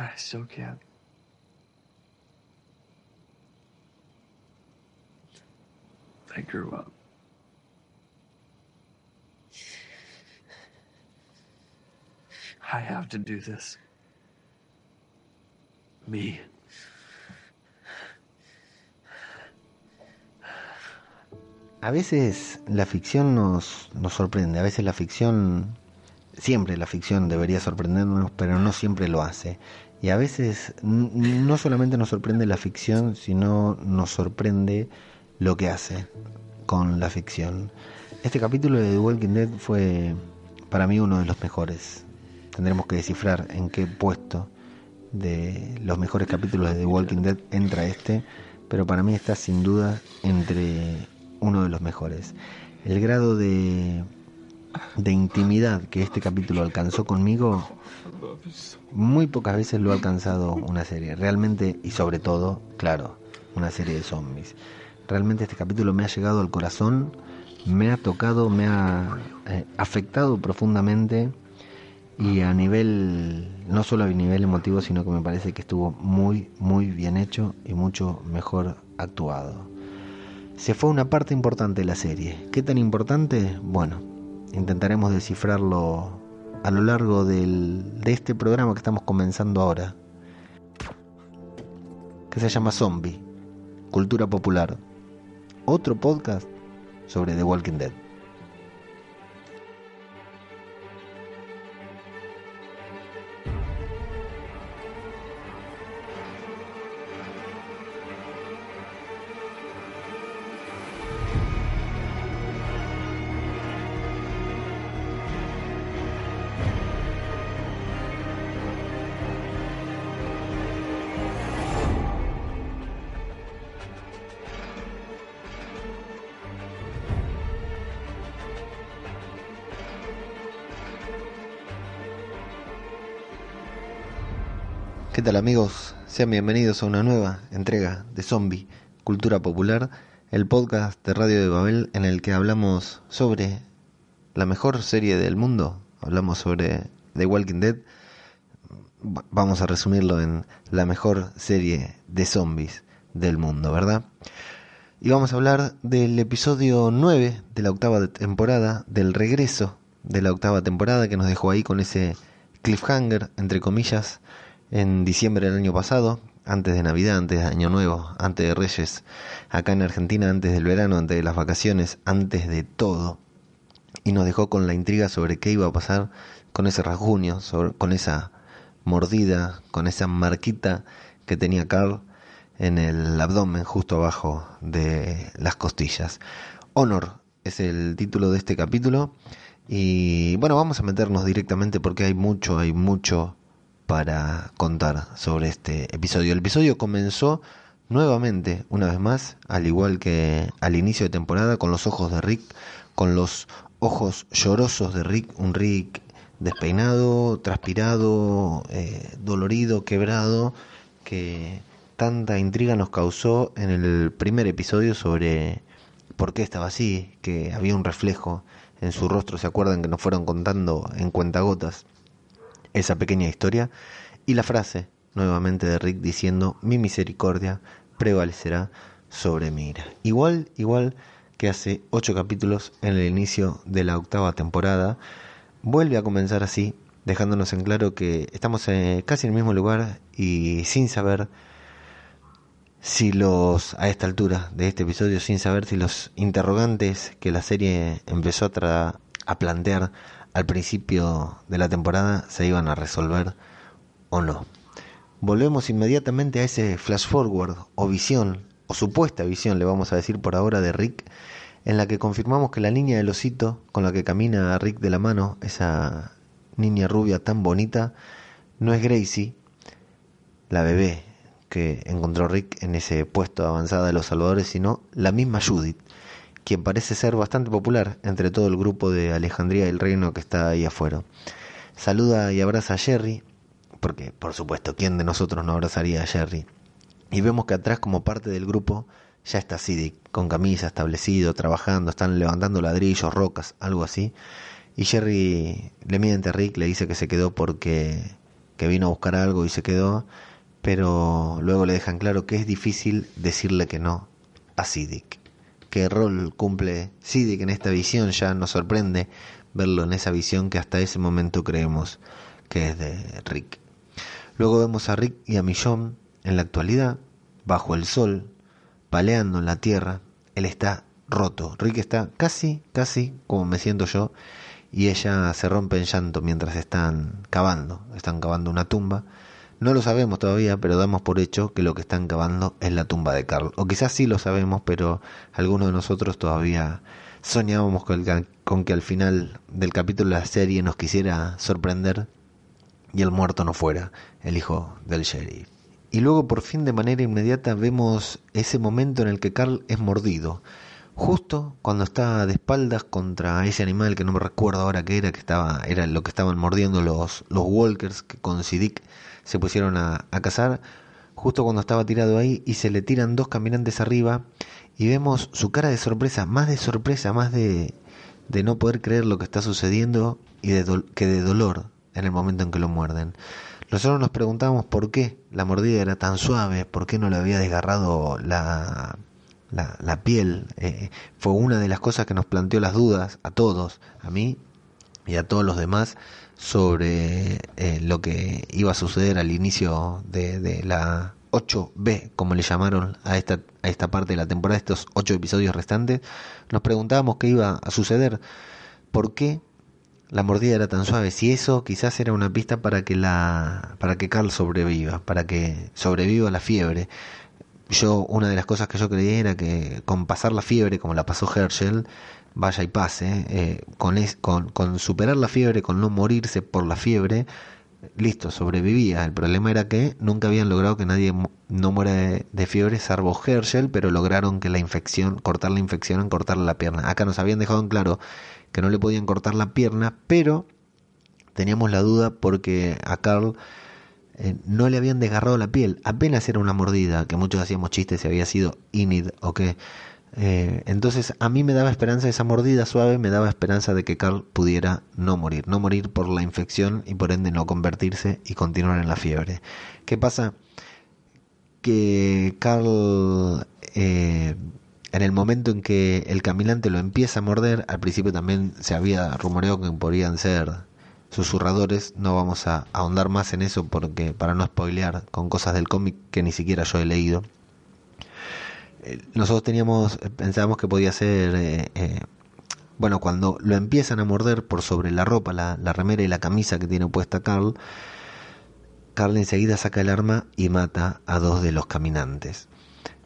I still can't. I grew up. I have to do this. Me. A veces la ficción nos, nos sorprende, a veces la ficción, siempre la ficción debería sorprendernos, pero no siempre lo hace. Y a veces no solamente nos sorprende la ficción, sino nos sorprende lo que hace con la ficción. Este capítulo de The Walking Dead fue para mí uno de los mejores. Tendremos que descifrar en qué puesto de los mejores capítulos de The Walking Dead entra este, pero para mí está sin duda entre uno de los mejores. El grado de, de intimidad que este capítulo alcanzó conmigo, muy pocas veces lo ha alcanzado una serie. Realmente, y sobre todo, claro, una serie de zombies. Realmente este capítulo me ha llegado al corazón, me ha tocado, me ha eh, afectado profundamente y a nivel, no solo a nivel emotivo, sino que me parece que estuvo muy, muy bien hecho y mucho mejor actuado se fue una parte importante de la serie. ¿Qué tan importante? Bueno, intentaremos descifrarlo a lo largo del, de este programa que estamos comenzando ahora, que se llama Zombie, Cultura Popular. Otro podcast sobre The Walking Dead. Sean bienvenidos a una nueva entrega de Zombie, Cultura Popular, el podcast de Radio de Babel en el que hablamos sobre la mejor serie del mundo, hablamos sobre The Walking Dead, vamos a resumirlo en la mejor serie de zombies del mundo, ¿verdad? Y vamos a hablar del episodio 9 de la octava temporada, del regreso de la octava temporada que nos dejó ahí con ese cliffhanger, entre comillas, en diciembre del año pasado, antes de Navidad, antes de Año Nuevo, antes de Reyes, acá en Argentina, antes del verano, antes de las vacaciones, antes de todo. Y nos dejó con la intriga sobre qué iba a pasar con ese rasguño, con esa mordida, con esa marquita que tenía Carl en el abdomen justo abajo de las costillas. Honor es el título de este capítulo. Y bueno, vamos a meternos directamente porque hay mucho, hay mucho para contar sobre este episodio. El episodio comenzó nuevamente, una vez más, al igual que al inicio de temporada, con los ojos de Rick, con los ojos llorosos de Rick, un Rick despeinado, transpirado, eh, dolorido, quebrado, que tanta intriga nos causó en el primer episodio sobre por qué estaba así, que había un reflejo en su rostro, ¿se acuerdan que nos fueron contando en cuentagotas? Esa pequeña historia y la frase nuevamente de Rick diciendo mi misericordia prevalecerá sobre mi ira. Igual, igual que hace ocho capítulos en el inicio de la octava temporada, vuelve a comenzar así, dejándonos en claro que estamos eh, casi en el mismo lugar y sin saber si los, a esta altura de este episodio, sin saber si los interrogantes que la serie empezó a, a plantear al principio de la temporada se iban a resolver o no. Volvemos inmediatamente a ese flash forward o visión, o supuesta visión, le vamos a decir por ahora, de Rick, en la que confirmamos que la niña del osito con la que camina a Rick de la mano, esa niña rubia tan bonita, no es Gracie, la bebé que encontró Rick en ese puesto avanzada de los salvadores, sino la misma Judith, quien parece ser bastante popular entre todo el grupo de Alejandría del Reino que está ahí afuera. Saluda y abraza a Jerry, porque por supuesto, ¿quién de nosotros no abrazaría a Jerry? Y vemos que atrás como parte del grupo ya está Sidic, con camisa establecido, trabajando, están levantando ladrillos, rocas, algo así. Y Jerry le miente a Rick, le dice que se quedó porque que vino a buscar algo y se quedó, pero luego le dejan claro que es difícil decirle que no a Siddiq. ¿Qué rol cumple Siddiq en esta visión? Ya nos sorprende verlo en esa visión que hasta ese momento creemos que es de Rick. Luego vemos a Rick y a Millón en la actualidad, bajo el sol, paleando en la tierra. Él está roto. Rick está casi, casi como me siento yo, y ella se rompe en llanto mientras están cavando. Están cavando una tumba. No lo sabemos todavía, pero damos por hecho que lo que están cavando es la tumba de Carl. O quizás sí lo sabemos, pero algunos de nosotros todavía soñábamos con, con que al final del capítulo de la serie nos quisiera sorprender y el muerto no fuera el hijo del sheriff. Y luego por fin de manera inmediata vemos ese momento en el que Carl es mordido. Justo cuando está de espaldas contra ese animal que no me recuerdo ahora qué era, que estaba, era lo que estaban mordiendo los, los walkers que con Siddiq se pusieron a, a cazar, justo cuando estaba tirado ahí y se le tiran dos caminantes arriba y vemos su cara de sorpresa, más de sorpresa, más de, de no poder creer lo que está sucediendo y de que de dolor en el momento en que lo muerden. Nosotros nos preguntábamos por qué la mordida era tan suave, por qué no le había desgarrado la, la, piel. Eh, fue una de las cosas que nos planteó las dudas a todos, a mí y a todos los demás, sobre eh, lo que iba a suceder al inicio de, de, la 8B, como le llamaron a esta, a esta parte de la temporada, estos ocho episodios restantes. Nos preguntábamos qué iba a suceder, por qué la mordida era tan suave. Si eso quizás era una pista para que la para que Carl sobreviva, para que sobreviva la fiebre. Yo una de las cosas que yo creía era que con pasar la fiebre como la pasó Herschel, vaya y pase, eh, con, con, con superar la fiebre, con no morirse por la fiebre, listo, sobrevivía. El problema era que nunca habían logrado que nadie no muera de, fiebre, salvo Herschel, pero lograron que la infección, cortar la infección cortarle la pierna. Acá nos habían dejado en claro que no le podían cortar la pierna, pero teníamos la duda porque a Carl eh, no le habían desgarrado la piel, apenas era una mordida, que muchos hacíamos chistes si había sido Inid o que... Eh, entonces a mí me daba esperanza esa mordida suave, me daba esperanza de que Carl pudiera no morir, no morir por la infección y por ende no convertirse y continuar en la fiebre. ¿Qué pasa? Que Carl eh, en el momento en que el caminante lo empieza a morder, al principio también se había rumoreado que podrían ser susurradores, no vamos a ahondar más en eso porque para no spoilear con cosas del cómic que ni siquiera yo he leído. Eh, nosotros teníamos, pensábamos que podía ser, eh, eh, bueno, cuando lo empiezan a morder por sobre la ropa, la, la remera y la camisa que tiene puesta Carl, Carl enseguida saca el arma y mata a dos de los caminantes.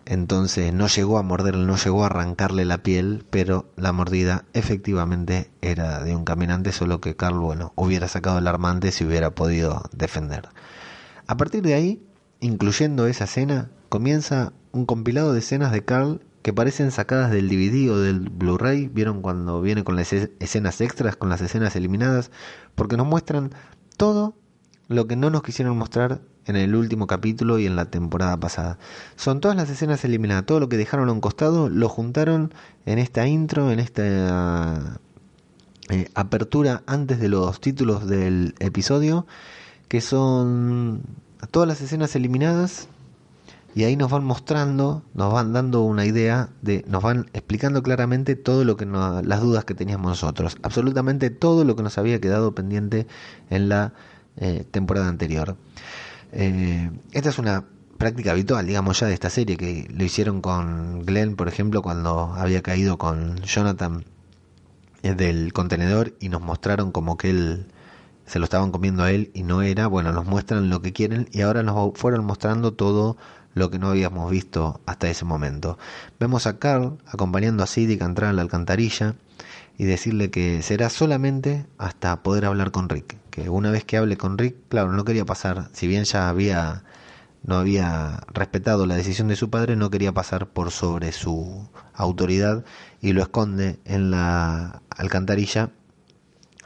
Entonces no llegó a morderle, no llegó a arrancarle la piel, pero la mordida efectivamente era de un caminante, solo que Carl, bueno, hubiera sacado el arma antes y hubiera podido defender. A partir de ahí, incluyendo esa escena, comienza un compilado de escenas de Carl que parecen sacadas del DVD o del Blu-ray, vieron cuando viene con las escenas extras, con las escenas eliminadas, porque nos muestran todo lo que no nos quisieron mostrar en el último capítulo y en la temporada pasada. Son todas las escenas eliminadas, todo lo que dejaron a un costado lo juntaron en esta intro, en esta eh, apertura antes de los títulos del episodio, que son todas las escenas eliminadas y ahí nos van mostrando, nos van dando una idea de, nos van explicando claramente todo lo que las dudas que teníamos nosotros, absolutamente todo lo que nos había quedado pendiente en la eh, temporada anterior. Eh, esta es una práctica habitual, digamos ya de esta serie, que lo hicieron con Glenn, por ejemplo, cuando había caído con Jonathan eh, del contenedor y nos mostraron como que él se lo estaban comiendo a él y no era, bueno, nos muestran lo que quieren y ahora nos fueron mostrando todo lo que no habíamos visto hasta ese momento. Vemos a Carl acompañando a Siddick a entrar a la alcantarilla y decirle que será solamente hasta poder hablar con Rick. Que una vez que hable con Rick, claro, no quería pasar, si bien ya había no había respetado la decisión de su padre, no quería pasar por sobre su autoridad y lo esconde en la alcantarilla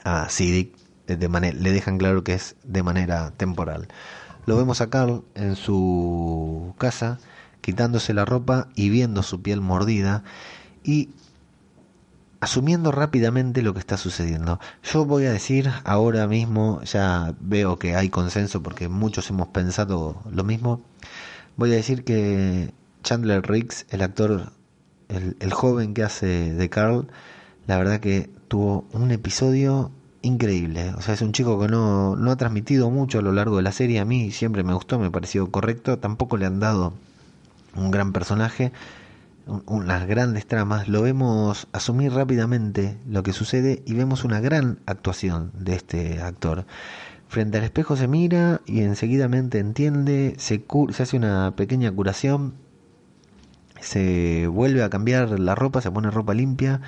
a Siddiq de manera, le dejan claro que es de manera temporal. Lo vemos a Carl en su casa quitándose la ropa y viendo su piel mordida y asumiendo rápidamente lo que está sucediendo. Yo voy a decir ahora mismo, ya veo que hay consenso porque muchos hemos pensado lo mismo, voy a decir que Chandler Riggs, el actor, el, el joven que hace de Carl, la verdad que tuvo un episodio increíble. O sea, es un chico que no, no ha transmitido mucho a lo largo de la serie. A mí siempre me gustó, me pareció correcto. Tampoco le han dado un gran personaje, unas grandes tramas. Lo vemos asumir rápidamente lo que sucede y vemos una gran actuación de este actor. Frente al espejo se mira y enseguidamente entiende, se, se hace una pequeña curación, se vuelve a cambiar la ropa, se pone ropa limpia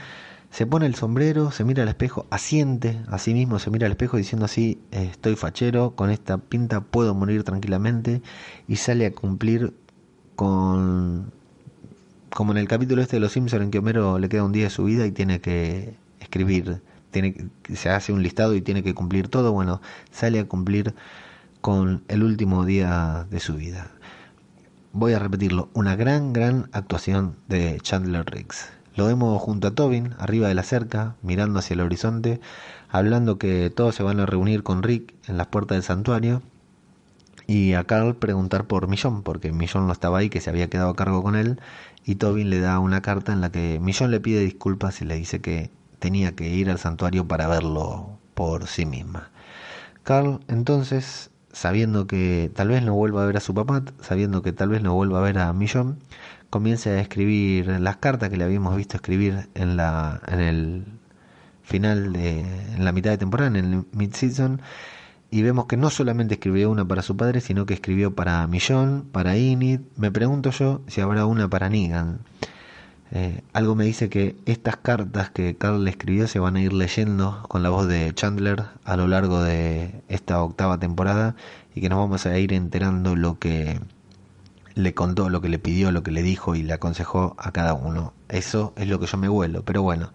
se pone el sombrero, se mira al espejo, asiente a sí mismo, se mira al espejo diciendo así, estoy fachero, con esta pinta puedo morir tranquilamente y sale a cumplir con... como en el capítulo este de Los Simpsons en que Homero le queda un día de su vida y tiene que escribir, tiene, se hace un listado y tiene que cumplir todo, bueno, sale a cumplir con el último día de su vida. Voy a repetirlo, una gran, gran actuación de Chandler Riggs. Lo vemos junto a Tobin, arriba de la cerca, mirando hacia el horizonte, hablando que todos se van a reunir con Rick en las puertas del santuario y a Carl preguntar por Millón, porque Millón no estaba ahí, que se había quedado a cargo con él, y Tobin le da una carta en la que Millón le pide disculpas y le dice que tenía que ir al santuario para verlo por sí misma. Carl entonces, sabiendo que tal vez no vuelva a ver a su papá, sabiendo que tal vez no vuelva a ver a Millón, comienza a escribir las cartas que le habíamos visto escribir en la en el final de en la mitad de temporada en el mid season y vemos que no solamente escribió una para su padre sino que escribió para Millón para Inid me pregunto yo si habrá una para Negan. Eh, algo me dice que estas cartas que Carl escribió se van a ir leyendo con la voz de Chandler a lo largo de esta octava temporada y que nos vamos a ir enterando lo que le contó lo que le pidió, lo que le dijo y le aconsejó a cada uno. Eso es lo que yo me vuelo, pero bueno.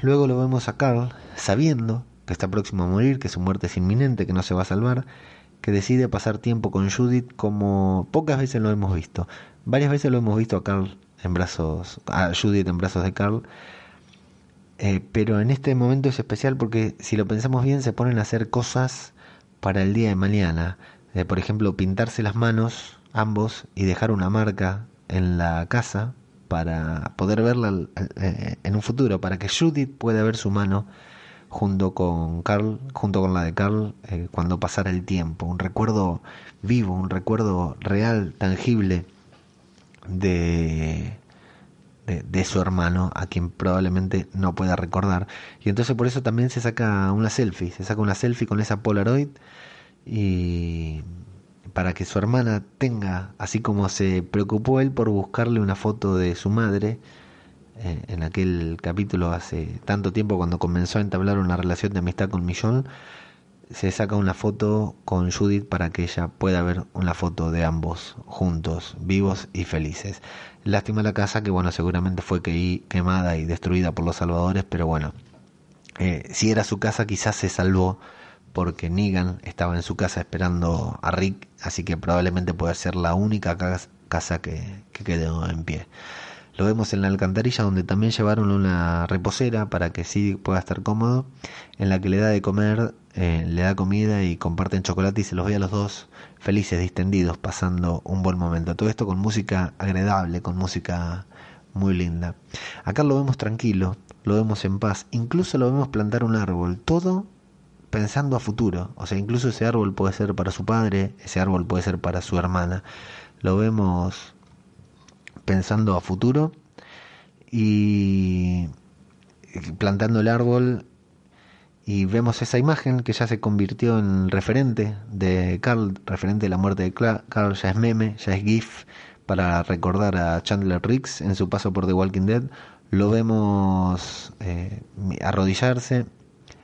Luego lo vemos a Carl, sabiendo que está próximo a morir, que su muerte es inminente, que no se va a salvar, que decide pasar tiempo con Judith como pocas veces lo hemos visto. Varias veces lo hemos visto a Carl en brazos, a Judith en brazos de Carl. Eh, pero en este momento es especial porque si lo pensamos bien se ponen a hacer cosas para el día de mañana por ejemplo, pintarse las manos ambos y dejar una marca en la casa para poder verla eh, en un futuro, para que Judith pueda ver su mano junto con Carl, junto con la de Carl, eh, cuando pasara el tiempo, un recuerdo vivo, un recuerdo real, tangible de, de, de, su hermano, a quien probablemente no pueda recordar. Y entonces por eso también se saca una selfie, se saca una selfie con esa Polaroid y para que su hermana tenga, así como se preocupó él por buscarle una foto de su madre, eh, en aquel capítulo hace tanto tiempo cuando comenzó a entablar una relación de amistad con Millón, se saca una foto con Judith para que ella pueda ver una foto de ambos juntos, vivos y felices. Lástima la casa que bueno, seguramente fue quemada y destruida por los salvadores, pero bueno, eh, si era su casa quizás se salvó porque Negan estaba en su casa esperando a Rick, así que probablemente puede ser la única casa que, que quedó en pie. Lo vemos en la alcantarilla donde también llevaron una reposera para que sí pueda estar cómodo, en la que le da de comer, eh, le da comida y comparten chocolate y se los ve a los dos felices, distendidos, pasando un buen momento. Todo esto con música agradable, con música muy linda. Acá lo vemos tranquilo, lo vemos en paz, incluso lo vemos plantar un árbol, todo pensando a futuro. O sea, incluso ese árbol puede ser para su padre, ese árbol puede ser para su hermana. Lo vemos pensando a futuro y plantando el árbol y vemos esa imagen que ya se convirtió en referente de Carl, referente de la muerte de Carl, ya es meme, ya es GIF para recordar a Chandler Riggs en su paso por The Walking Dead. Lo vemos eh, arrodillarse,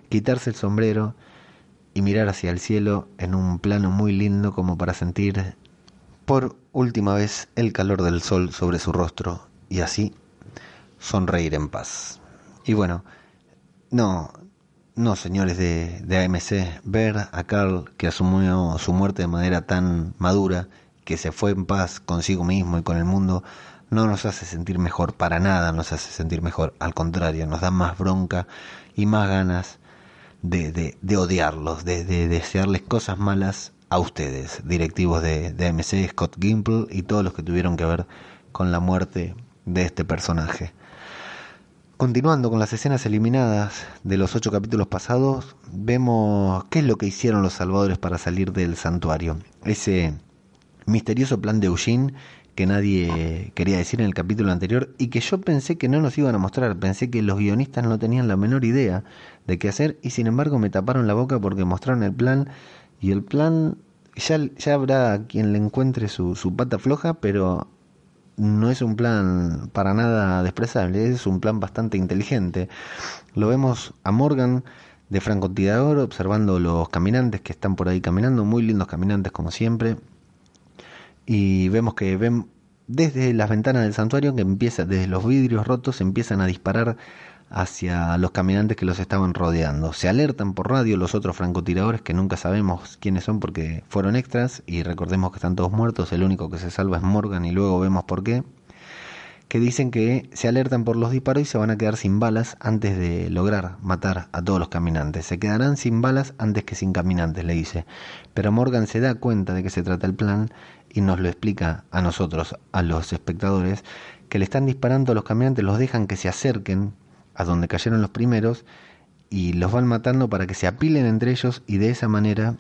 quitarse el sombrero y mirar hacia el cielo en un plano muy lindo como para sentir por última vez el calor del sol sobre su rostro y así sonreír en paz. Y bueno, no, no señores de, de AMC, ver a Carl que asumió su muerte de manera tan madura, que se fue en paz consigo mismo y con el mundo, no nos hace sentir mejor, para nada nos hace sentir mejor, al contrario, nos da más bronca y más ganas de, de, de odiarlos, de, de, desearles cosas malas a ustedes, directivos de, de AMC, Scott Gimple y todos los que tuvieron que ver con la muerte de este personaje. Continuando con las escenas eliminadas de los ocho capítulos pasados, vemos qué es lo que hicieron los salvadores para salir del santuario. Ese misterioso plan de Eugene que nadie quería decir en el capítulo anterior y que yo pensé que no nos iban a mostrar, pensé que los guionistas no tenían la menor idea de qué hacer y sin embargo me taparon la boca porque mostraron el plan y el plan ya, ya habrá quien le encuentre su, su pata floja, pero no es un plan para nada despreciable, es un plan bastante inteligente. Lo vemos a Morgan de francotirador observando los caminantes que están por ahí caminando, muy lindos caminantes como siempre y vemos que ven desde las ventanas del santuario que empieza, desde los vidrios rotos, empiezan a disparar hacia los caminantes que los estaban rodeando. Se alertan por radio los otros francotiradores que nunca sabemos quiénes son porque fueron extras y recordemos que están todos muertos, el único que se salva es Morgan y luego vemos por qué que dicen que se alertan por los disparos y se van a quedar sin balas antes de lograr matar a todos los caminantes. Se quedarán sin balas antes que sin caminantes, le dice. Pero Morgan se da cuenta de que se trata el plan y nos lo explica a nosotros, a los espectadores, que le están disparando a los caminantes, los dejan que se acerquen a donde cayeron los primeros y los van matando para que se apilen entre ellos y de esa manera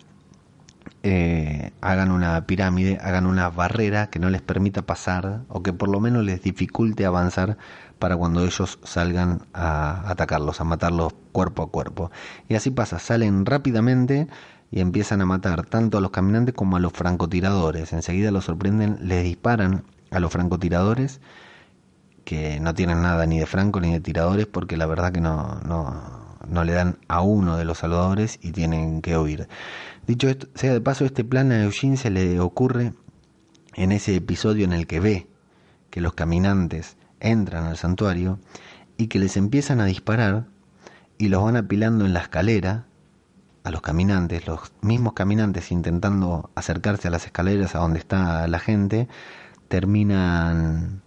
eh, hagan una pirámide, hagan una barrera que no les permita pasar o que por lo menos les dificulte avanzar para cuando ellos salgan a atacarlos, a matarlos cuerpo a cuerpo. Y así pasa, salen rápidamente y empiezan a matar tanto a los caminantes como a los francotiradores. Enseguida los sorprenden, les disparan a los francotiradores que no tienen nada ni de franco ni de tiradores porque la verdad que no, no, no le dan a uno de los salvadores y tienen que huir. Dicho esto, sea de paso, este plan a Eugene se le ocurre en ese episodio en el que ve que los caminantes entran al santuario y que les empiezan a disparar y los van apilando en la escalera a los caminantes, los mismos caminantes intentando acercarse a las escaleras a donde está la gente, terminan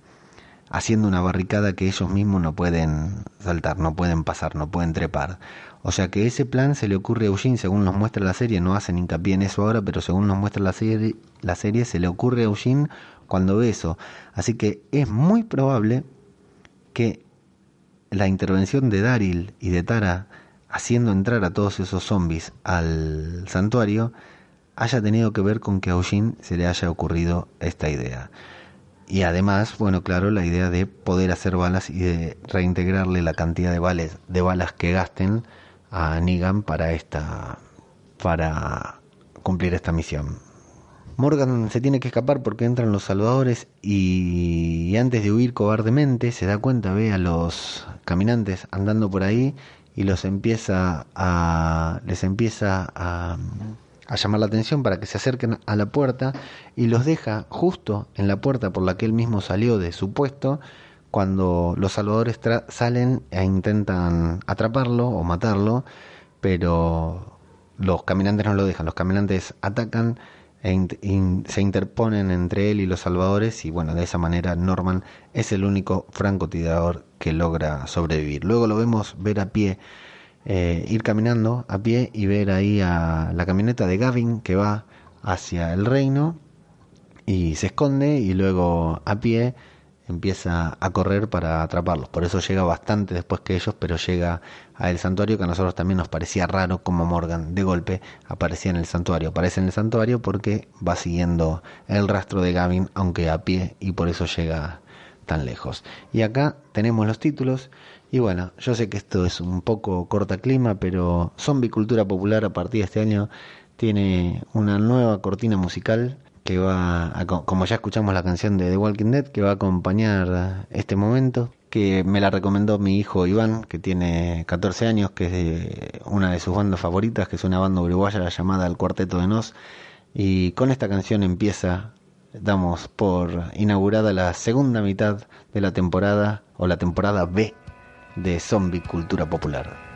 haciendo una barricada que ellos mismos no pueden saltar, no pueden pasar, no pueden trepar. O sea que ese plan se le ocurre a Eugene, según nos muestra la serie, no hacen hincapié en eso ahora, pero según nos muestra la serie, la serie se le ocurre a Eugene cuando ve eso. Así que es muy probable que la intervención de Daryl y de Tara haciendo entrar a todos esos zombies al santuario haya tenido que ver con que a Eugene se le haya ocurrido esta idea. Y además, bueno, claro, la idea de poder hacer balas y de reintegrarle la cantidad de balas, de balas que gasten a Negan para esta para cumplir esta misión. Morgan se tiene que escapar porque entran los salvadores y, y antes de huir cobardemente se da cuenta, ve a los caminantes andando por ahí y los empieza a les empieza a, a, llamar la atención para que se acerquen a la puerta y los deja justo en la puerta por la que él mismo salió de su puesto cuando los salvadores salen e intentan atraparlo o matarlo pero los caminantes no lo dejan. Los caminantes atacan e se interponen entre él y los salvadores y bueno de esa manera Norman es el único francotirador que logra sobrevivir. Luego lo vemos ver a pie eh, ir caminando a pie y ver ahí a la camioneta de Gavin que va hacia el reino y se esconde y luego a pie empieza a correr para atraparlos. Por eso llega bastante después que ellos, pero llega al santuario que a nosotros también nos parecía raro como Morgan de golpe aparecía en el santuario. Aparece en el santuario porque va siguiendo el rastro de Gavin, aunque a pie, y por eso llega tan lejos. Y acá tenemos los títulos. Y bueno, yo sé que esto es un poco corta clima, pero Zombie Cultura Popular a partir de este año tiene una nueva cortina musical que va, a, como ya escuchamos la canción de The Walking Dead, que va a acompañar este momento, que me la recomendó mi hijo Iván, que tiene 14 años, que es de una de sus bandas favoritas, que es una banda uruguaya llamada El Cuarteto de Nos, y con esta canción empieza, damos por inaugurada la segunda mitad de la temporada, o la temporada B de Zombie Cultura Popular.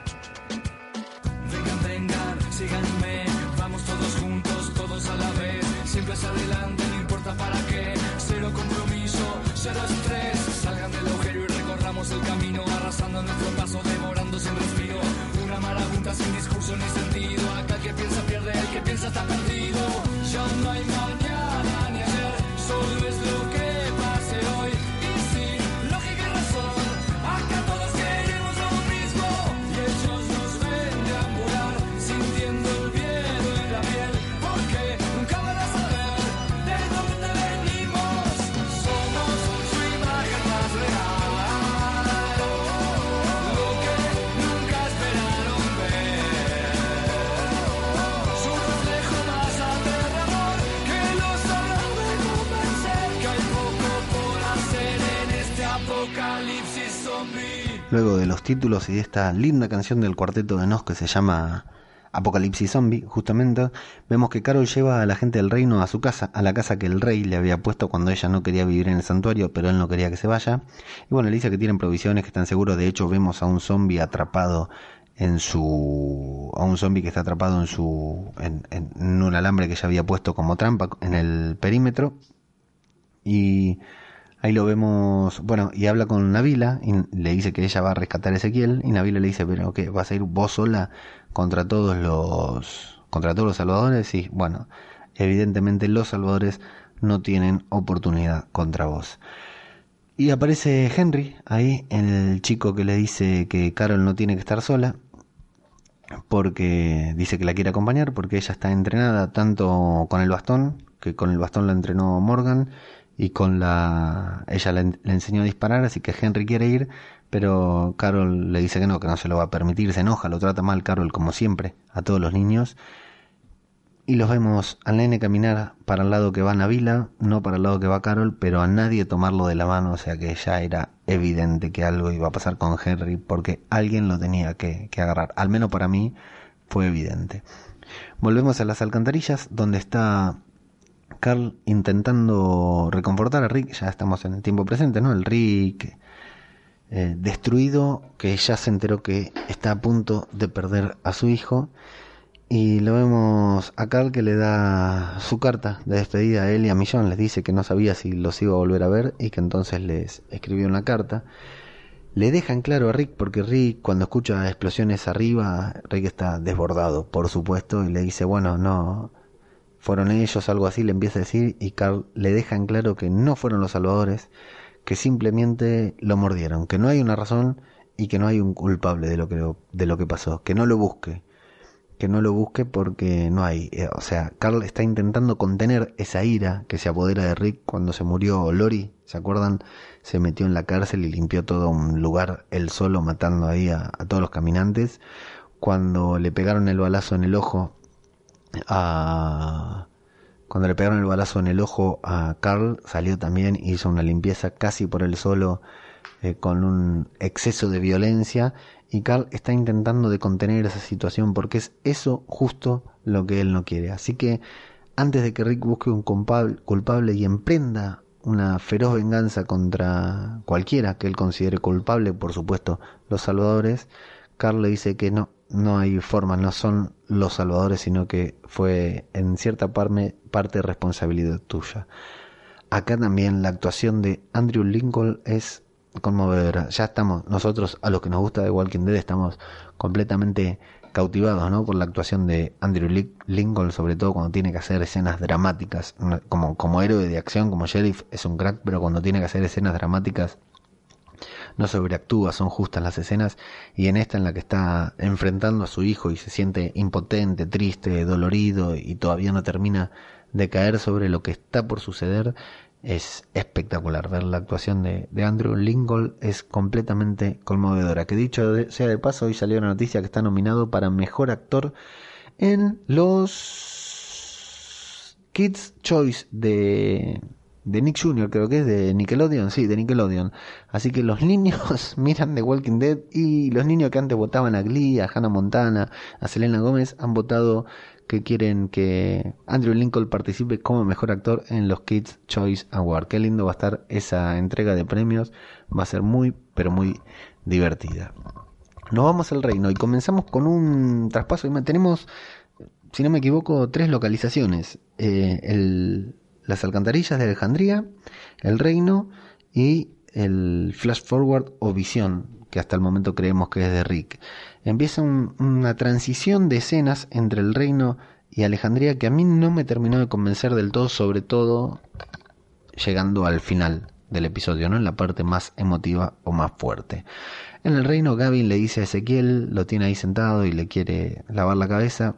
Luego de los títulos y de esta linda canción del cuarteto de Nos que se llama Apocalipsis Zombie, justamente, vemos que Carol lleva a la gente del reino a su casa, a la casa que el rey le había puesto cuando ella no quería vivir en el santuario, pero él no quería que se vaya. Y bueno, le dice que tienen provisiones, que están seguros. De hecho, vemos a un zombie atrapado en su a un zombie que está atrapado en su en, en un alambre que ella había puesto como trampa en el perímetro y ahí lo vemos bueno y habla con Navila y le dice que ella va a rescatar a Ezequiel y Navila le dice pero que vas a ir vos sola contra todos los contra todos los salvadores y bueno evidentemente los salvadores no tienen oportunidad contra vos. Y aparece Henry ahí, el chico que le dice que Carol no tiene que estar sola, porque dice que la quiere acompañar, porque ella está entrenada tanto con el bastón, que con el bastón la entrenó Morgan, y con la... ella le, enseñó a disparar, así que Henry quiere ir, pero Carol le dice que no, que no se lo va a permitir, se enoja, lo trata mal Carol como siempre, a todos los niños, y los vemos al nene caminar para el lado que va Navila, no para el lado que va Carol, pero a nadie tomarlo de la mano, o sea que ya era evidente que algo iba a pasar con Henry, porque alguien lo tenía que, que agarrar. Al menos para mí fue evidente. Volvemos a las alcantarillas, donde está Carl intentando reconfortar a Rick, ya estamos en el tiempo presente, ¿no? El Rick eh, destruido, que ya se enteró que está a punto de perder a su hijo y lo vemos a Carl que le da su carta de despedida a él y a Millón. Les dice que no sabía si los iba a volver a ver y que entonces les escribió una carta. Le dejan claro a Rick porque Rick cuando escucha explosiones arriba, Rick está desbordado, por supuesto, y le dice, bueno, no, fueron ellos, algo así, le empieza a decir, y Carl le deja en claro que no fueron los salvadores, que simplemente lo mordieron, que no hay una razón y que no hay un culpable de lo que, de lo que pasó, que no lo busque que no lo busque porque no hay. eh, O sea, Carl está intentando contener esa ira que se apodera de Rick cuando se murió Lori. ¿Se acuerdan? Se metió en la cárcel y limpió todo un lugar él solo, matando ahí a, a todos los caminantes. Cuando le pegaron el balazo en el ojo Cuando le pegaron el balazo en el ojo a Carl, salió también, hizo una limpieza casi por él solo, eh, con un exceso de violencia y Carl está intentando de contener esa situación porque es eso justo lo que él no quiere. Así que antes de que Rick busque un culpable y emprenda una feroz venganza contra cualquiera que él considere culpable, por supuesto los salvadores, Carl le dice que no, no hay forma, no son los salvadores, sino que fue en cierta parte, parte responsabilidad tuya. Acá también la actuación de Andrew Lincoln es conmovedora. Ya estamos, nosotros a los que nos gusta de Walking Dead estamos completamente cautivados ¿no? por la actuación de Andrew Lincoln, sobre todo cuando tiene que hacer escenas dramáticas. Como, como héroe de acción, como sheriff, es un crack, pero cuando tiene que hacer escenas dramáticas no sobreactúa, son justas las escenas y en esta en la que está enfrentando a su hijo y se siente impotente, triste, dolorido y todavía no termina de caer sobre lo que está por suceder, es espectacular. Ver la actuación de, Andrew Lincoln es completamente conmovedora. Que dicho sea de paso, hoy salió la noticia que está nominado para mejor actor en los Kids Choice de, de Nick Jr., creo que es de Nickelodeon, sí, de Nickelodeon. Así que los niños miran The Walking Dead y los niños que antes votaban a Glee, a Hannah Montana, a Selena Gómez, han votado que quieren que Andrew Lincoln participe como mejor actor en los Kids Choice Award. Qué lindo va a estar esa entrega de premios, va a ser muy, pero muy divertida. Nos vamos al reino y comenzamos con un traspaso. Tenemos, si no me equivoco, tres localizaciones. Eh, el, las alcantarillas de Alejandría, el reino y el flash forward o visión, que hasta el momento creemos que es de Rick. Empieza un, una transición de escenas entre el reino y Alejandría que a mí no me terminó de convencer del todo, sobre todo llegando al final del episodio, ¿no? En la parte más emotiva o más fuerte. En el reino, Gavin le dice a Ezequiel, lo tiene ahí sentado y le quiere lavar la cabeza.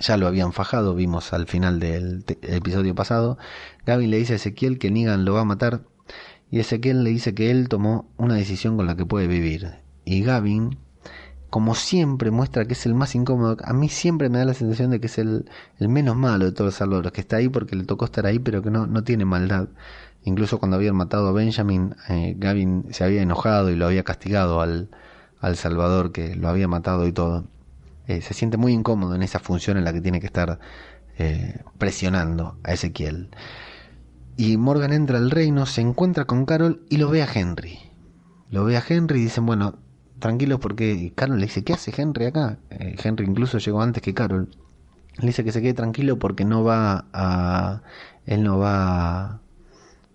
Ya lo habían fajado, vimos al final del episodio pasado. Gavin le dice a Ezequiel que Negan lo va a matar. Y Ezequiel le dice que él tomó una decisión con la que puede vivir. Y Gavin, como siempre, muestra que es el más incómodo. A mí siempre me da la sensación de que es el, el menos malo de todos los salvadores, que está ahí porque le tocó estar ahí, pero que no, no tiene maldad. Incluso cuando habían matado a Benjamin, eh, Gavin se había enojado y lo había castigado al, al Salvador que lo había matado y todo. Eh, se siente muy incómodo en esa función en la que tiene que estar eh, presionando a Ezequiel. Y Morgan entra al reino, se encuentra con Carol y lo ve a Henry. Lo ve a Henry y dicen, bueno, tranquilos porque Carol le dice, ¿qué hace Henry acá? Eh, Henry incluso llegó antes que Carol. Le dice que se quede tranquilo porque no va a... Él no va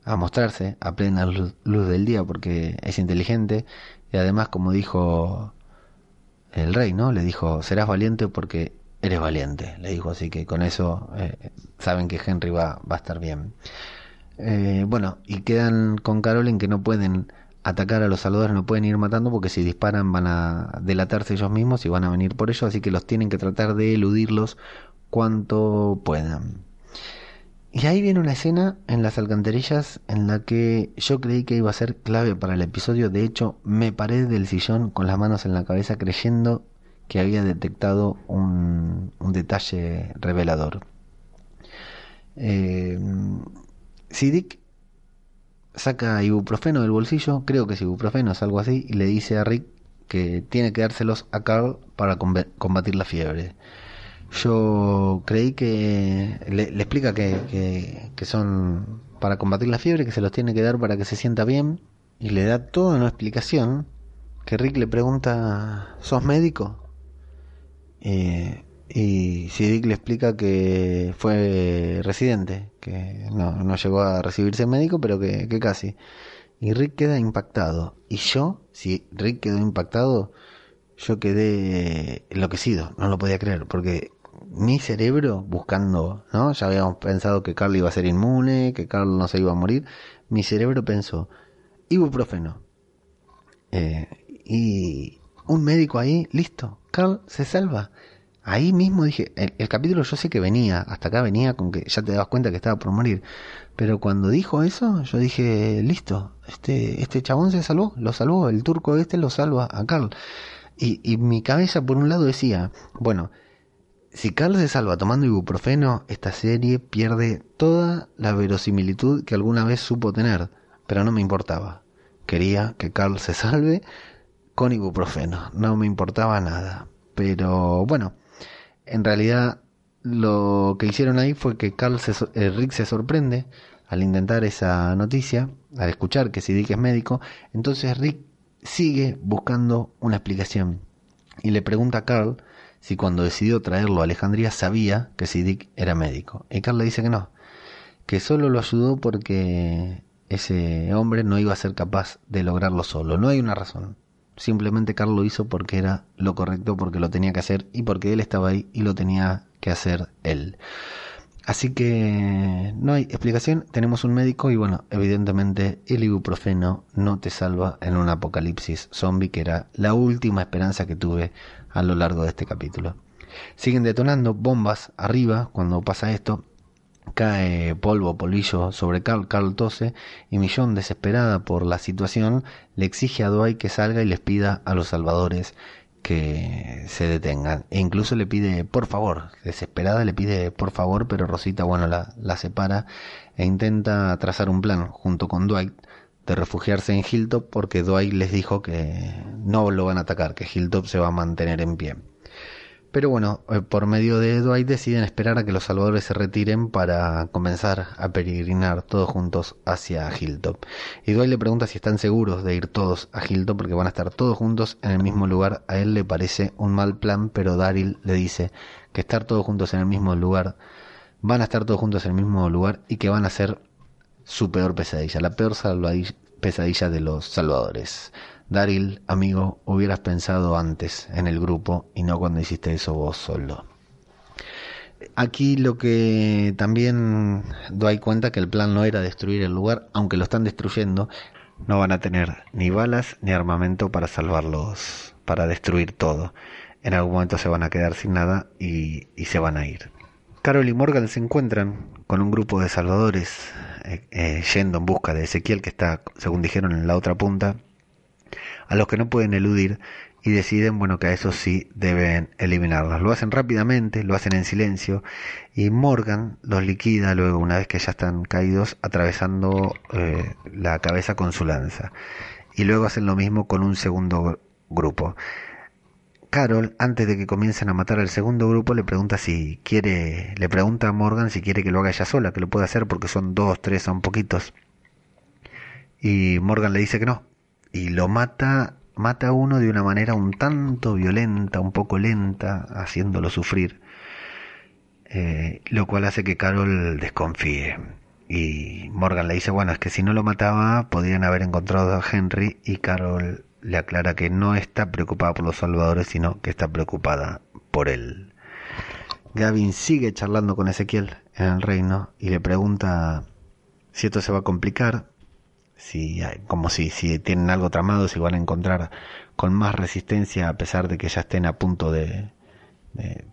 a mostrarse a plena luz del día porque es inteligente y además como dijo el rey, ¿no? Le dijo, serás valiente porque eres valiente. Le dijo así que con eso eh, saben que Henry va, va a estar bien. Eh, bueno, y quedan con Carol en que no pueden atacar a los salvadores, no pueden ir matando porque si disparan van a delatarse ellos mismos y van a venir por ellos, así que los tienen que tratar de eludirlos cuanto puedan. Y ahí viene una escena en las alcantarillas en la que yo creí que iba a ser clave para el episodio. De hecho, me paré del sillón con las manos en la cabeza creyendo que había detectado un, detalle revelador. Eh, Siddiq saca ibuprofeno del bolsillo, creo que es ibuprofeno, es algo así, y le dice a Rick que tiene que dárselos a Carl para combatir la fiebre. Yo creí que le, explica que, que, son para combatir la fiebre, que se los tiene que dar para que se sienta bien, y le da toda una explicación que Rick le pregunta, ¿sos médico? Eh, y Siddiq le explica que fue residente, que no, no llegó a recibirse médico, pero que, que casi. Y Rick queda impactado. Y yo, si Rick quedó impactado, yo quedé enloquecido, no lo podía creer, porque mi cerebro buscando, ¿no? Ya habíamos pensado que Carl iba a ser inmune, que Carl no se iba a morir. Mi cerebro pensó, ibuprofeno. Eh, y un médico ahí, listo, Carl se salva. Ahí mismo dije, el, capítulo yo sé que venía, hasta acá venía con que ya te dabas cuenta que estaba por morir. Pero cuando dijo eso, yo dije, listo, este, este chabón se salvó, lo salvó, el turco este lo salva a Carl. Y, y mi cabeza por un lado decía, bueno, si Carl se salva tomando ibuprofeno, esta serie pierde toda la verosimilitud que alguna vez supo tener, pero no me importaba. Quería que Carl se salve con ibuprofeno, no me importaba nada. Pero bueno, en realidad lo que hicieron ahí fue que Carl se, eh, Rick se sorprende al intentar esa noticia, al escuchar que Siddiq es médico, entonces Rick sigue buscando una explicación y le pregunta a Carl si cuando decidió traerlo a Alejandría sabía que Siddiq era médico. Y Carl le dice que no, que solo lo ayudó porque ese hombre no iba a ser capaz de lograrlo solo. No hay una razón. Simplemente Carl lo hizo porque era lo correcto, porque lo tenía que hacer y porque él estaba ahí y lo tenía que hacer él. Así que no hay explicación, tenemos un médico y bueno, evidentemente el ibuprofeno no te salva en un apocalipsis zombie que era la última esperanza que tuve a lo largo de este capítulo. Siguen detonando bombas arriba cuando pasa esto. Cae polvo, polvillo sobre Carl, Carl tose y Millón, desesperada por la situación, le exige a Dwight que salga y les pida a los salvadores que se detengan. E incluso le pide, por favor, desesperada le pide, por favor, pero Rosita, bueno, la, la separa e intenta trazar un plan junto con Dwight de refugiarse en Hilltop porque Dwight les dijo que no lo van a atacar, que Hilltop se va a mantener en pie. Pero bueno, eh, por medio de Dwight deciden esperar a que los salvadores se retiren para comenzar a peregrinar todos juntos hacia Hilltop. Y Dwight le pregunta si están seguros de ir todos a Hilltop porque van a estar todos juntos en el mismo lugar. A él le parece un mal plan, pero Daryl le dice que estar todos juntos en el mismo lugar, van a estar todos juntos en el mismo lugar y que van a ser su peor pesadilla, la peor pesadilla de los salvadores. Daryl, amigo, hubieras pensado antes en el grupo y no cuando hiciste eso vos solo. Aquí lo que también doy cuenta que el plan no era destruir el lugar, aunque lo están destruyendo, no van a tener ni balas ni armamento para salvarlos, para destruir todo. En algún momento se van a quedar sin nada y se van a ir. Carol y Morgan se encuentran con un grupo de salvadores eh, eh, yendo en busca de Ezequiel que está, según dijeron, en la otra punta, a los que no pueden eludir y deciden, bueno, que a eso sí deben eliminarlos. Lo hacen rápidamente, lo hacen en silencio y Morgan los liquida luego, una vez que ya están caídos, atravesando eh, la cabeza con su lanza. Y luego hacen lo mismo con un segundo grupo. Carol, antes de que comiencen a matar al segundo grupo, le pregunta si quiere, le pregunta a Morgan si quiere que lo haga ella sola, que lo puede hacer porque son dos, tres, son poquitos. Y Morgan le dice que no. Y lo mata, mata a uno de una manera un tanto violenta, un poco lenta, haciéndolo sufrir. Eh, lo cual hace que Carol desconfíe. Y Morgan le dice, bueno, es que si no lo mataba, podrían haber encontrado a Henry y Carol le aclara que no está preocupada por los salvadores, sino que está preocupada por él. Gavin sigue charlando con Ezequiel en el reino y le pregunta si esto se va a complicar, si como si, tienen algo tramado, si van a encontrar con más resistencia a pesar de que ya estén a punto de,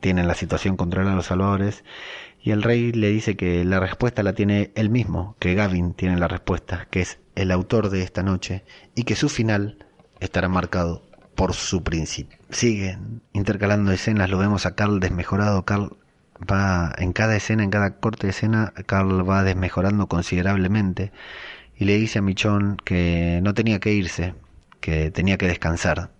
tienen la situación contra los salvadores y el rey le dice que la respuesta la tiene él mismo, que Gavin tiene la respuesta, que es el autor de esta noche y que su final estará marcado por su principio. Siguen intercalando escenas, lo vemos a Carl desmejorado, Carl va en cada escena, en cada corte de escena, Carl va desmejorando considerablemente y le dice a Michon que no tenía que irse, que tenía que descansar.